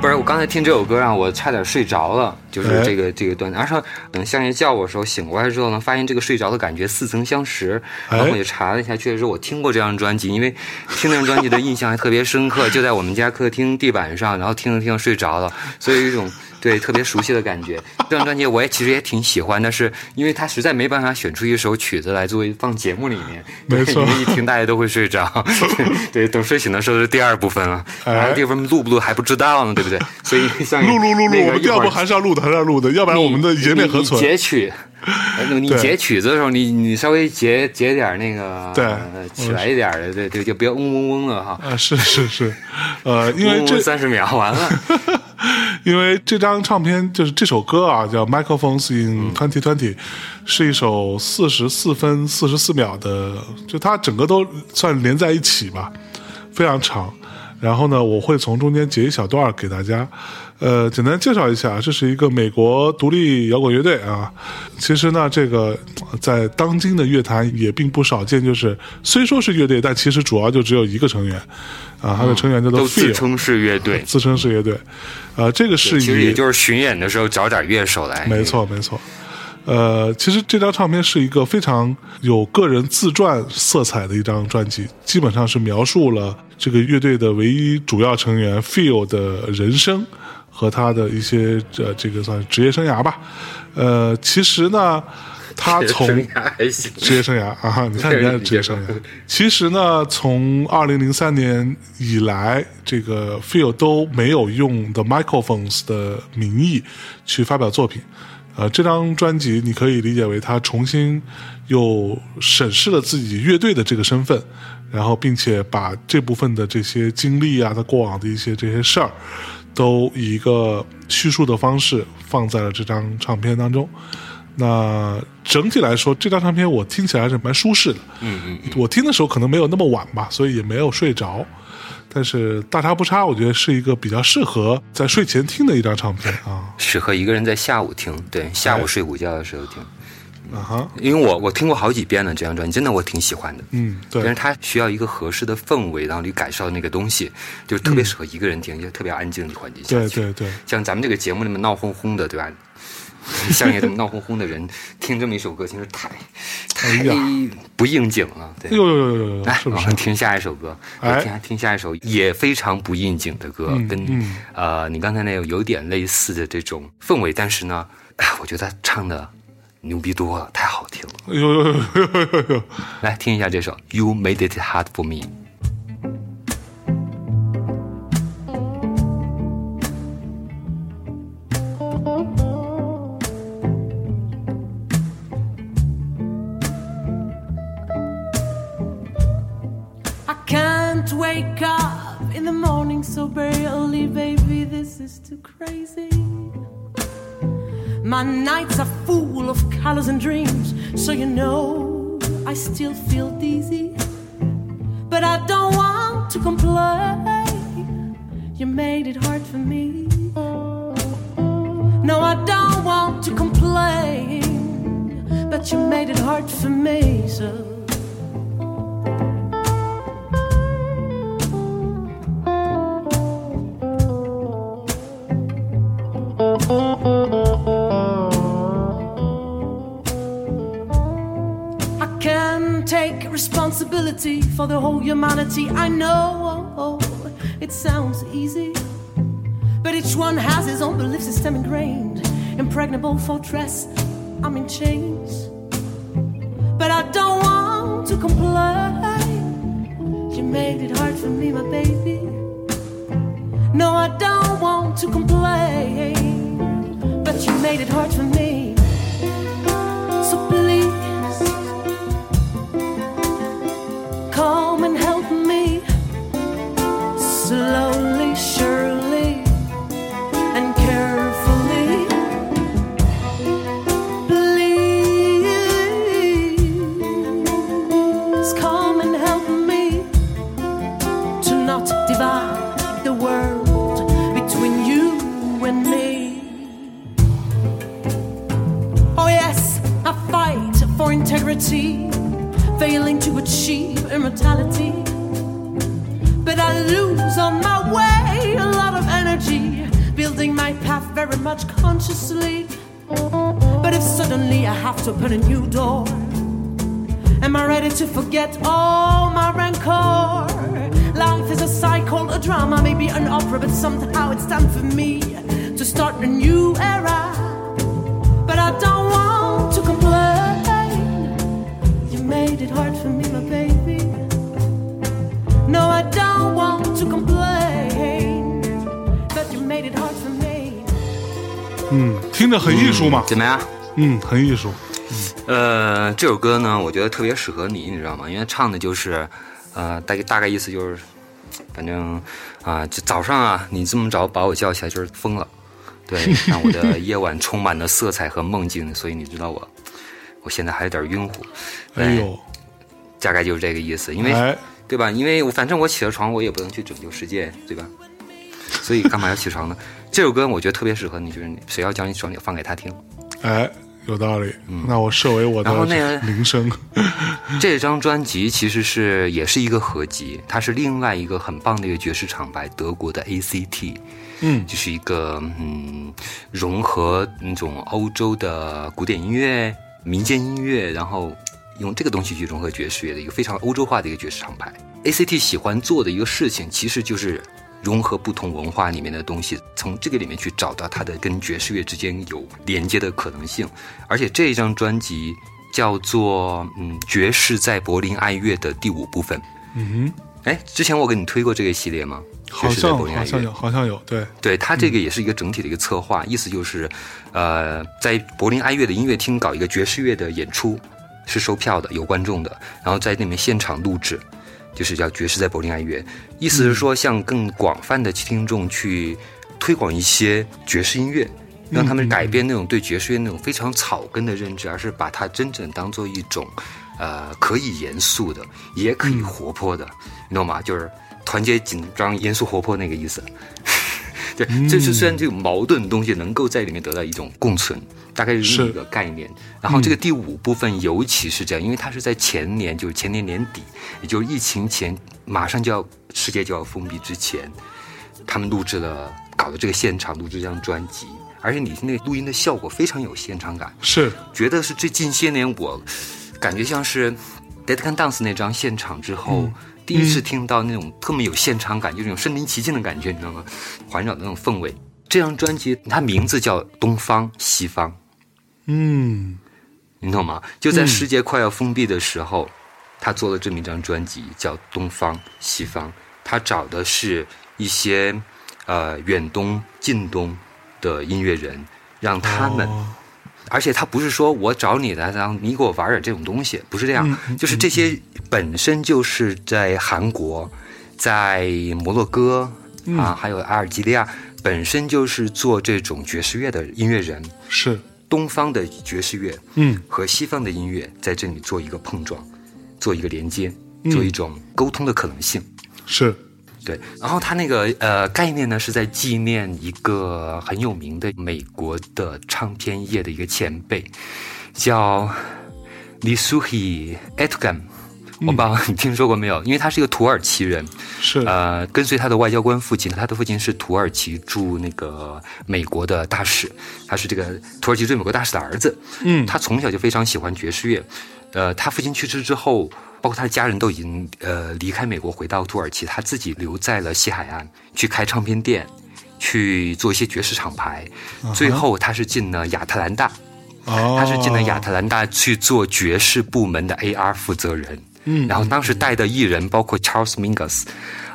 不是，我刚才听这首歌让我差点睡着了， 就是哎。这个这个段子，然后等相爷叫我的时候醒过来之后呢，发现这个睡着的感觉似曾相识，然后我就查了一下，确实我听过这张专辑，因为听那张专辑的印象还特别深刻，就在我们家客厅地板上，然后听着听着睡着了，所以有一种对特别熟悉的感觉。这张专辑我也其实也挺喜欢，但是因为他实在没办法选出一首曲子来作为放节目里面，对没错因为一听大家都会睡着，对，等睡醒的时候是第二部分了，第二部分录不录还不知道呢，对不对？所以像录录录录，那我们第二部还是要录的，还是要录的，要不然我们的页面合存。截取，呃你截曲子的时候，你你稍微截截点那个对呃起来一点的，对对，就不要嗡嗡嗡了哈，啊，是是是，呃，因为这三十秒完了，因为这张唱片就是这首歌啊，叫《Microphones in Twenty Twenty》，是一首四十四分四十四秒的，就它整个都算连在一起吧，非常长。然后呢，我会从中间截一小段儿给大家，呃，简单介绍一下，这是一个美国独立摇滚乐队啊。其实呢，这个呃在当今的乐坛也并不少见，就是虽说是乐队，但其实主要就只有一个成员，啊，他的成员叫做都自称是乐队，自称是乐队，呃，这个是以其实也就是巡演的时候找点乐手来，没错，没错。呃，其实这张唱片是一个非常有个人自传色彩的一张专辑，基本上是描述了这个乐队的唯一主要成员 Phil 的人生和他的一些呃这个算是职业生涯吧。呃，其实呢，他从职业生涯啊，你看人家的职业生涯。其实呢，从二零零三年以来，这个 Phil 都没有用 The Microphones 的名义去发表作品。呃，这张专辑你可以理解为他重新又审视了自己乐队的这个身份，然后并且把这部分的这些经历啊，他过往的一些这些事儿，都以一个叙述的方式放在了这张唱片当中。那整体来说，这张唱片我听起来还是蛮舒适的。嗯嗯，我听的时候可能没有那么晚吧，所以也没有睡着。但是大差不差，我觉得是一个比较适合在睡前听的一张唱片啊适合一个人在下午听，对，下午睡午觉的时候听。啊哈，因为我我听过好几遍了这张专辑，真的我挺喜欢的。嗯，对，但是它需要一个合适的氛围，然后你感受到那个东西，就特别适合一个人听，就特别安静的环境下去。对对对，像咱们这个节目那么闹哄哄的，对吧？像你这么闹哄哄的人，听这么一首歌，其实太太不应景了。对，呦呦呦呦呦，来，我们？听下一首歌，哎我听听下一首也非常不应景的歌，嗯跟、嗯呃你刚才那个有点类似的这种氛围，但是呢，哎，我觉得他唱的牛逼多了，太好听了。呦呦呦呦呦呦呦，来听一下这首《You Made It Hard for Me》。 I can't wake up in the morning so early, baby. This is too crazy. My nights are full of colors and dreams, so you know I still feel dizzy. But I don't want to complain. You made it hard for me. No, I don't want to complain, but you made it hard for me, so. Responsibility for the whole humanity. I know it sounds easy, but each one has his own belief system ingrained. Impregnable fortress, I'm in chains, but I don't want to complain. You made it hard for me, my baby. No, I don't want to complain, but you made it hard for me. Integrity, failing to achieve immortality. But I lose on my way a lot of energy, building my path very much consciously. But if suddenly I have to open a new door, am I ready to forget all my rancor? Life is a cycle, a drama, maybe an opera, but somehow it's time for me to start a new era. It hard for me, my baby. No, I don't want to complain. But you made it hard for me. 嗯，听着很艺术嘛，怎么样？嗯，很艺术。呃，这首歌呢，我觉得特别适合你，你知道吗？因为唱的就是，呃，大概大概意思就是，反正啊、就早上啊，你这么早把我叫起来就是疯了，对，让我的夜晚充满了色彩和梦境，所以你知道我，我现在还有点晕乎，哎呦，大概就是这个意思，因为、哎，对吧？因为我反正我起了床，我也不能去拯救世界，对吧？所以干嘛要起床呢？这首歌我觉得特别适合你，就是谁要叫你起床，你放给他听。哎，有道理。嗯那我设为我的然后那个铃声。这张专辑其实是也是一个合集，它是另外一个很棒的一个爵士厂牌，德国的 ACT，嗯就是一个嗯融合那种欧洲的古典音乐、民间音乐，然后用这个东西去融合爵士乐的一个非常欧洲化的一个爵士厂牌。ACT 喜欢做的一个事情，其实就是融合不同文化里面的东西，从这个里面去找到它的跟爵士乐之间有连接的可能性。而且这一张专辑叫做嗯爵士在柏林爱乐的第五部分。嗯哎，之前我给你推过这个系列吗？好爵士在像柏林爱乐好像有，好像有，对，对它这个也是一个整体的一个策划，意思就是，呃，在柏林爱乐的音乐厅搞一个爵士乐的演出，是收票的，有观众的，然后在那边现场录制，就是叫爵士在柏林爱乐，意思是说向更广泛的听众去推广一些爵士音乐。让他们改变那种对爵士乐那种非常草根的认知，而是把它真正当做一种，呃，可以严肃的，也可以活泼的，你懂吗？就是团结、紧张、严肃、活泼那个意思。对，这是虽然这个矛盾的东西能够在里面得到一种共存，大概是这个概念。然后这个第五部分尤其是这样，因为它是在前年，就是前年年底，也就是疫情前，马上就要世界就要封闭之前，他们录制了搞的这个现场录制这张专辑，而且你听那个录音的效果非常有现场感，是，觉得是最近些年我感觉像是 Dead Can Dance 那张现场之后，第一次听到那种特别有现场感，就那种身临其境的感觉，你知道吗？环绕的那种氛围。这张专辑它名字叫《东方西方》，嗯。你懂吗？就在世界快要封闭的时候，他做了这么一张专辑，叫《东方西方》。他找的是一些呃远东、近东的音乐人，让他们哦。而且他不是说我找你来，然后你给我玩点这种东西，不是这样，就是这些本身就是在韩国、在摩洛哥啊，还有阿尔及利亚，本身就是做这种爵士乐的音乐人。是，东方的爵士乐，嗯，和西方的音乐在这里做一个碰撞，做一个连接，嗯做一种沟通的可能性。是，对，然后他那个呃概念呢是在纪念一个很有名的美国的唱片业的一个前辈，叫 Lisuhi Etgam。我不知道你听说过没有？因为他是一个土耳其人，是呃，跟随他的外交官父亲，他的父亲是土耳其驻那个美国的大使，他是这个土耳其驻美国大使的儿子。嗯他从小就非常喜欢爵士乐。呃，他父亲去世之后，包括他的家人都已经呃离开美国回到土耳其，他自己留在了西海岸去开唱片店，去做一些爵士厂牌。最后他是进了亚特兰大，哦，他是进了亚特兰大去做爵士部门的 AR 负责人。嗯然后当时带的艺人包括 Charles Mingus，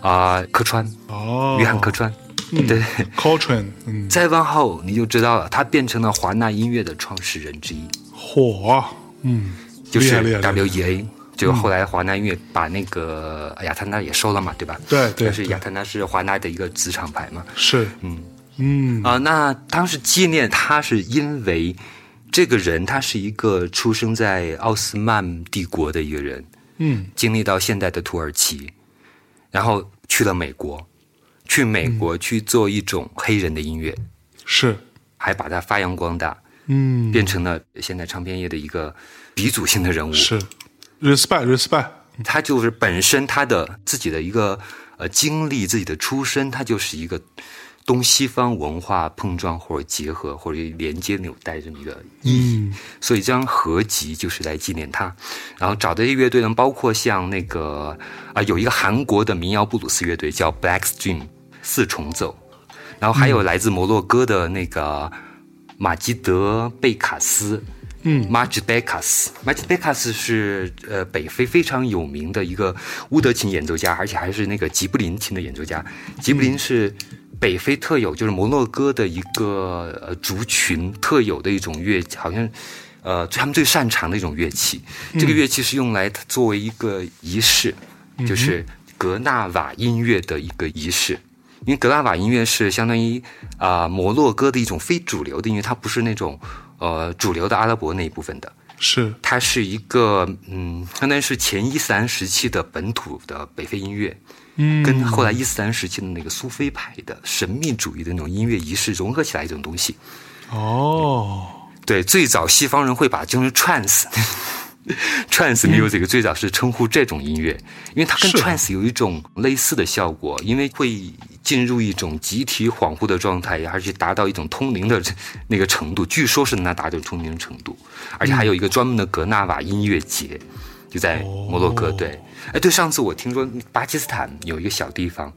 啊、客川，哦，约翰客川，对。Coltrane，嗯，再往后你就知道了，他变成了华纳音乐的创始人之一，火，嗯，就是厉害厉害厉害。WEA。就后来华纳音乐把那个亚特纳也收了嘛，对吧？对对对但是亚特纳是华纳的一个子厂牌嘛。是，嗯。嗯。啊、那当时纪念他是因为这个人他是一个出生在奥斯曼帝国的一个人，嗯。经历到现代的土耳其，然后去了美国，去美国去做一种黑人的音乐，是，还把它发扬光大，嗯。变成了现在唱片业的一个鼻祖性的人物。是，respect respect，他就是本身他的自己的一个呃经历，自己的出身，他就是一个东西方文化碰撞或者结合或者连接纽带这么一个意义。嗯所以这张合集就是来纪念他。然后找的乐队呢，包括像那个啊、有一个韩国的民谣布鲁斯乐队叫 Black Stream 四重奏，然后还有来自摩洛哥的那个马吉德贝卡斯。嗯 m a j b e k a s m a j b e k a s 是呃北非非常有名的一个乌德琴演奏家，而且还是那个吉布林琴的演奏家。吉布林是北非特有，就是摩洛哥的一个呃族群特有的一种乐器，好像呃他们最擅长的一种乐器。这个乐器是用来作为一个仪式，就是格纳瓦音乐的一个仪式。因为格纳瓦音乐是相当于啊、摩洛哥的一种非主流的音乐，它不是那种呃主流的阿拉伯那一部分的，是，它是一个嗯，相当于是前伊斯兰时期的本土的北非音乐，嗯跟后来伊斯兰时期的那个苏菲派的神秘主义的那种音乐仪式融合起来一种东西。哦，对，最早西方人会把就是 trance。trance music 最早是称呼这种音乐，因为它跟是 trance 有一种类似的效果，因为会进入一种集体恍惚的状态，而且达到一种通灵的那个程度。据说是能达到通灵的程度，而且还有一个专门的格纳瓦音乐节，就在摩洛哥。哦对，哎，对，上次我听说巴基斯坦有一个小地方，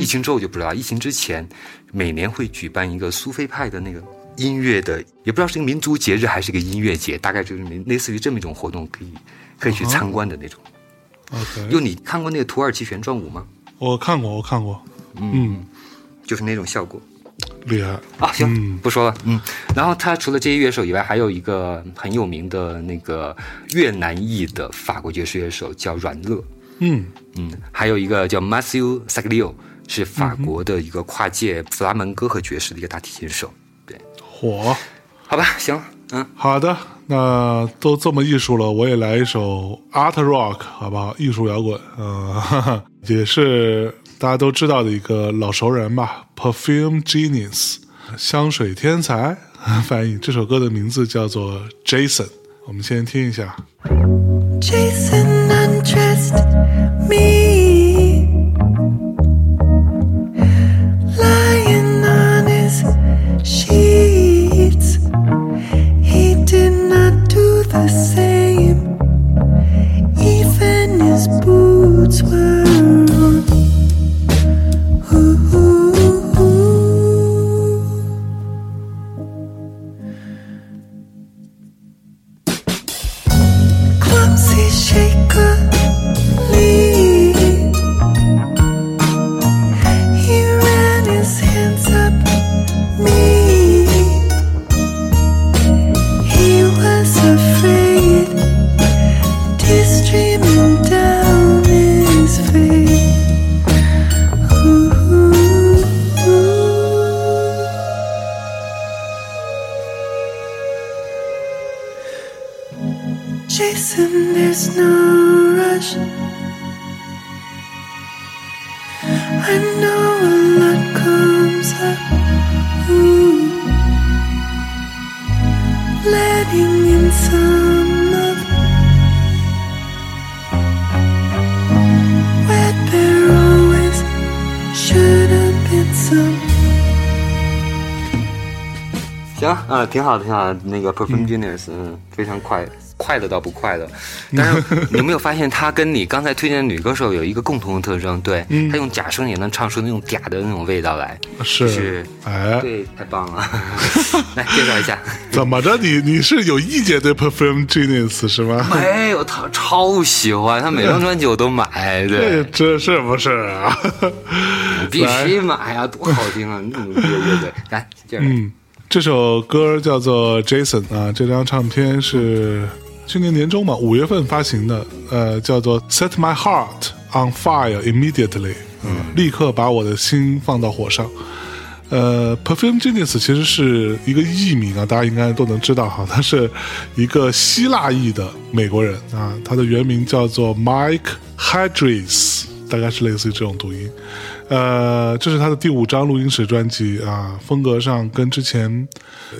疫情之后我就不知道，疫情之前每年会举办一个苏菲派的那个音乐的，也不知道是一个民族节日还是一个音乐节，大概就是类似于这么一种活动，可以可以去参观的那种。OK，就你看过那个土耳其旋转舞吗？我看过，我看过，嗯，就是那种效果厉害，啊。行，嗯不说了。嗯，然后他除了这些乐手以外，还有一个很有名的那个越南裔的法国爵士乐手叫阮乐。嗯嗯，还有一个叫 Matthew Saglio，是法国的一个跨界弗拉门戈和爵士的一个大提琴手。对，火，好吧，行，嗯，好的，那都这么艺术了，我也来一首 Art Rock，好不好？艺术摇滚，呃，哈哈，也是大家都知道的一个老熟人吧，Perfume Genius，香水天才，翻译这首歌的名字叫做 Jason，我们先听一下。Jason undressed me, 行啊，挺好的，挺好的。那个 Perfume Genius，嗯，非常快，快乐到不快乐。但是你有没有发现，他跟你刚才推荐的女歌手有一个共同的特征？对，他用假声也能唱出那种嗲的那种味道来。是是，哎，对，太棒了。来介绍一下。怎么着？你你是有意见对 Perfume Genius 是吗？没有，他超喜欢，他每张专辑我都买。对，这是不是啊？必须买呀，多好听啊！那么乐乐队，来接着。嗯，这首歌叫做 Jason 啊，这张唱片是去年年中嘛，五月份发行的，呃，叫做 Set My Heart on Fire Immediately，嗯，立刻把我的心放到火上。呃，Perfume Genius 其实是一个艺名啊，大家应该都能知道哈，他是一个希腊裔的美国人啊，他的原名叫做 Mike Hadris，大概是类似于这种读音。呃，这是他的第五张录音室专辑啊，风格上跟之前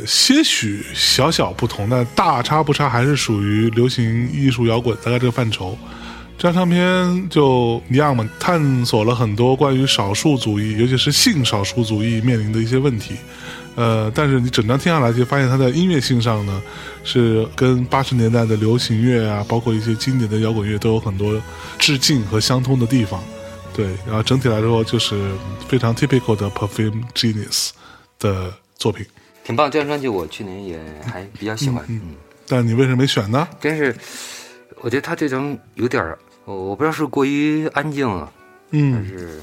些许小小不同，但大差不差，还是属于流行艺术摇滚大概这个范畴。这张唱片就一样嘛，探索了很多关于少数族裔，尤其是性少数族裔面临的一些问题。呃，但是你整张听下来，就发现它在音乐性上呢，是跟八十年代的流行乐啊，包括一些经典的摇滚乐都有很多致敬和相通的地方。对，然后整体来说就是非常 typical 的 Perfume Genius 的作品。挺棒，这张专辑我去年也还比较喜欢。嗯，但你为什么没选呢？真是，我觉得他这张有点儿，我我不知道是过于安静了，嗯还嗯，是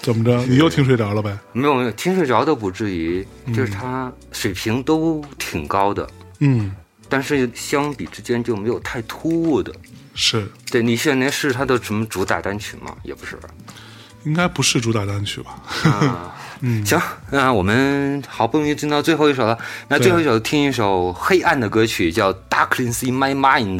怎么着？你又听睡着了呗？没有没有听睡着倒不至于，就是他水平都挺高的，嗯，但是相比之间就没有太突兀的。是，对你现在是他的什么主打单曲吗？也不是。应该不是主打单曲吧？啊，嗯，行，那我们好不容易进到最后一首了，那最后一首听一首黑暗的歌曲，叫《Darkness in My Mind》。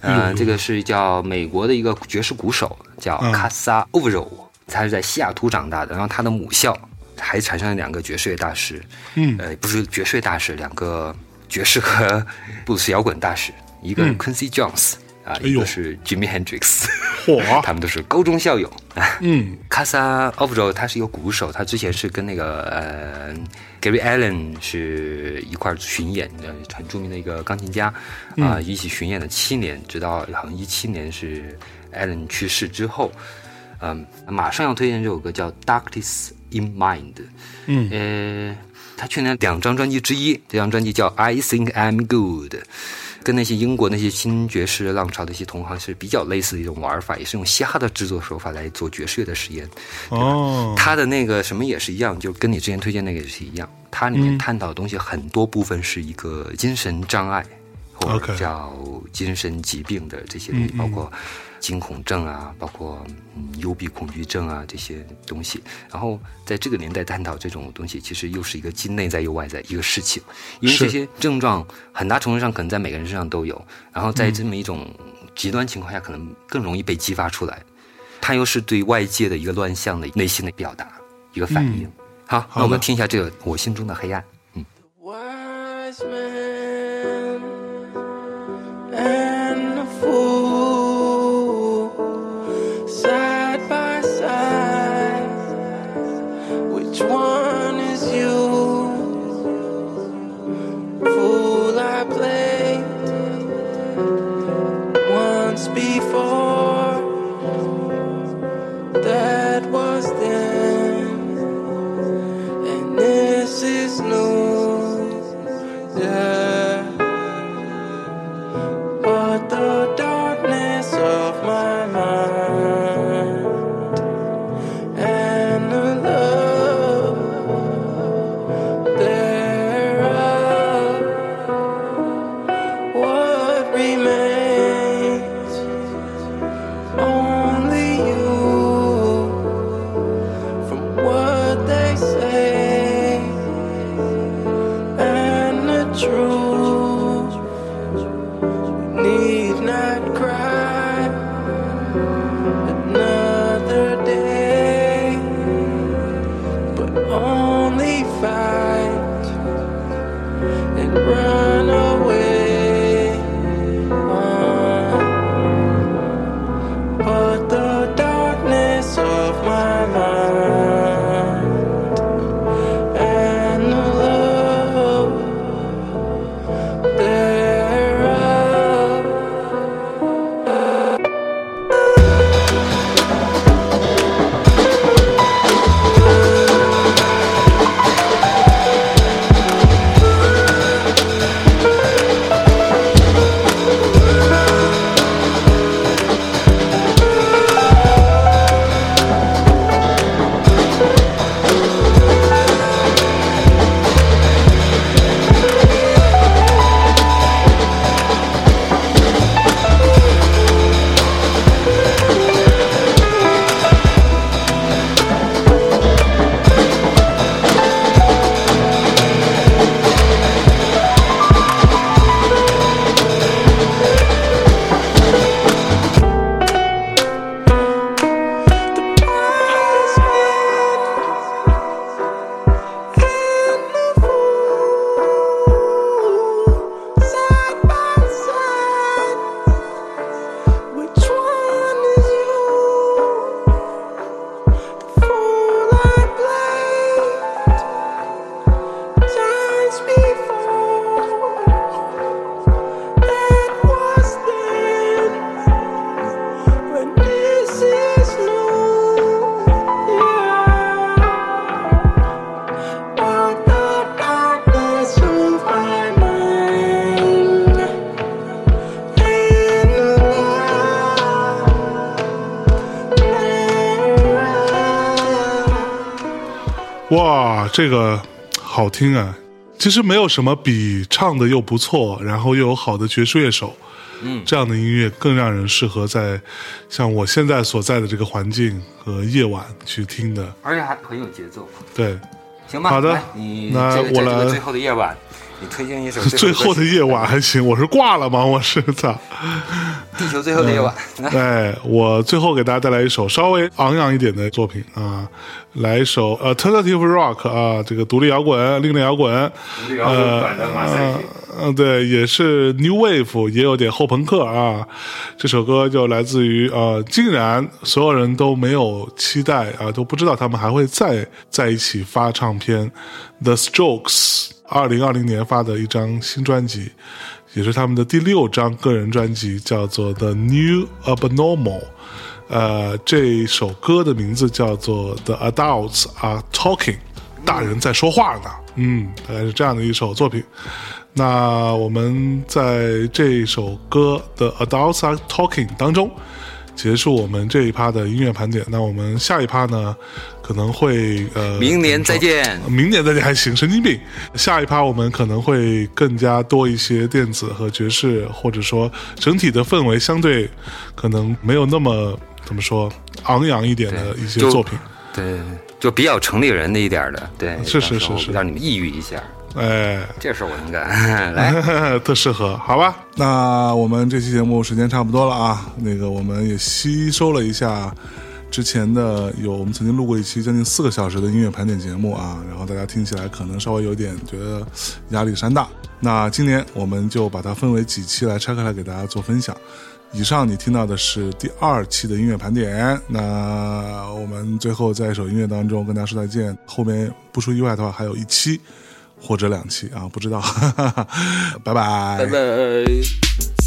呃，这个是叫美国的一个爵士鼓手，叫嗯卡萨欧柔，他是在西雅图长大的，然后他的母校还产生了两个爵士乐大师，嗯呃，不是爵士乐大师，两个爵士和布鲁斯摇滚大师，一个是 Quincy Jones 哎呦。一个是 Jimmy Hendrix，嚯。他们都是高中校友。嗯。卡萨奥夫 o 他是一个鼓手，他之前是跟那个呃 Gary Allen 是一块儿巡演的，很著名的一个钢琴家啊、一起巡演了七年，直到好像一七年是 Allen 去世之后，嗯、马上要推荐这首歌叫《Darkness in Mind》，嗯。呃，他去年两张专辑之一，这张专辑叫《I Think I'm Good》。跟那些英国那些新爵士浪潮的一些同行是比较类似的一种玩法，也是用嘻哈的制作手法来做爵士乐的实验。哦，他的那个什么也是一样，就跟你之前推荐那个也是一样，它里面嗯探讨的东西很多部分是一个精神障碍，或者叫精神疾病的这些东西，包括惊恐症啊，包括嗯幽闭恐惧症啊这些东西。然后在这个年代探讨这种东西，其实又是一个既内在又外在一个事情，因为这些症状很大程度上可能在每个人身上都有，然后在这么一种极端情况下，可能更容易被激发出来。它又是对外界的一个乱象的内心的表达，一个反应。好，那我们听一下这个我心中的黑暗。这个好听啊！其实没有什么比唱的又不错，然后又有好的爵士乐手，嗯这样的音乐更让人适合在像我现在所在的这个环境和夜晚去听的。而且还很有节奏。对，行吧，好的你那我来最后的夜晚，你推荐一首 最后的夜晚还行，我是挂了吗？我是操！地球最后的夜晚，来哎，我最后给大家带来一首稍微昂扬一点的作品啊，来一首 alternative rock 啊，这个独立摇滚、另类摇滚，呃，呃嗯，对，也是 new wave，也有点后朋克啊。这首歌就来自于呃，竟然所有人都没有期待啊，都不知道他们还会再在一起发唱片，The Strokes。二零二零年发的一张新专辑，也是他们的第六张个人专辑，叫做《The New Abnormal》。呃，这首歌的名字叫做《The Adults Are Talking》，大人在说话呢。嗯，大概是这样的一首作品。那我们在这首歌 The《Adults Are Talking》当中结束我们这一趴的音乐盘点。那我们下一趴呢，可能会呃，明年再见。明年再见还行，神经病。下一趴我们可能会更加多一些电子和爵士，或者说整体的氛围相对可能没有那么怎么说昂扬一点的一些作品。对，就比较城里人的一点的，对，是是是是让你们抑郁一下，哎，这事我能干。来，特适合，好吧？那我们这期节目时间差不多了啊，那个我们也吸收了一下之前的有我们曾经录过一期将近四个小时的音乐盘点节目啊，然后大家听起来可能稍微有点觉得压力山大。那今年我们就把它分为几期来拆开来给大家做分享。以上你听到的是第二期的音乐盘点，那我们最后在一首音乐当中跟大家说再见。后面不出意外的话，还有一期或者两期啊，不知道，拜拜，拜拜。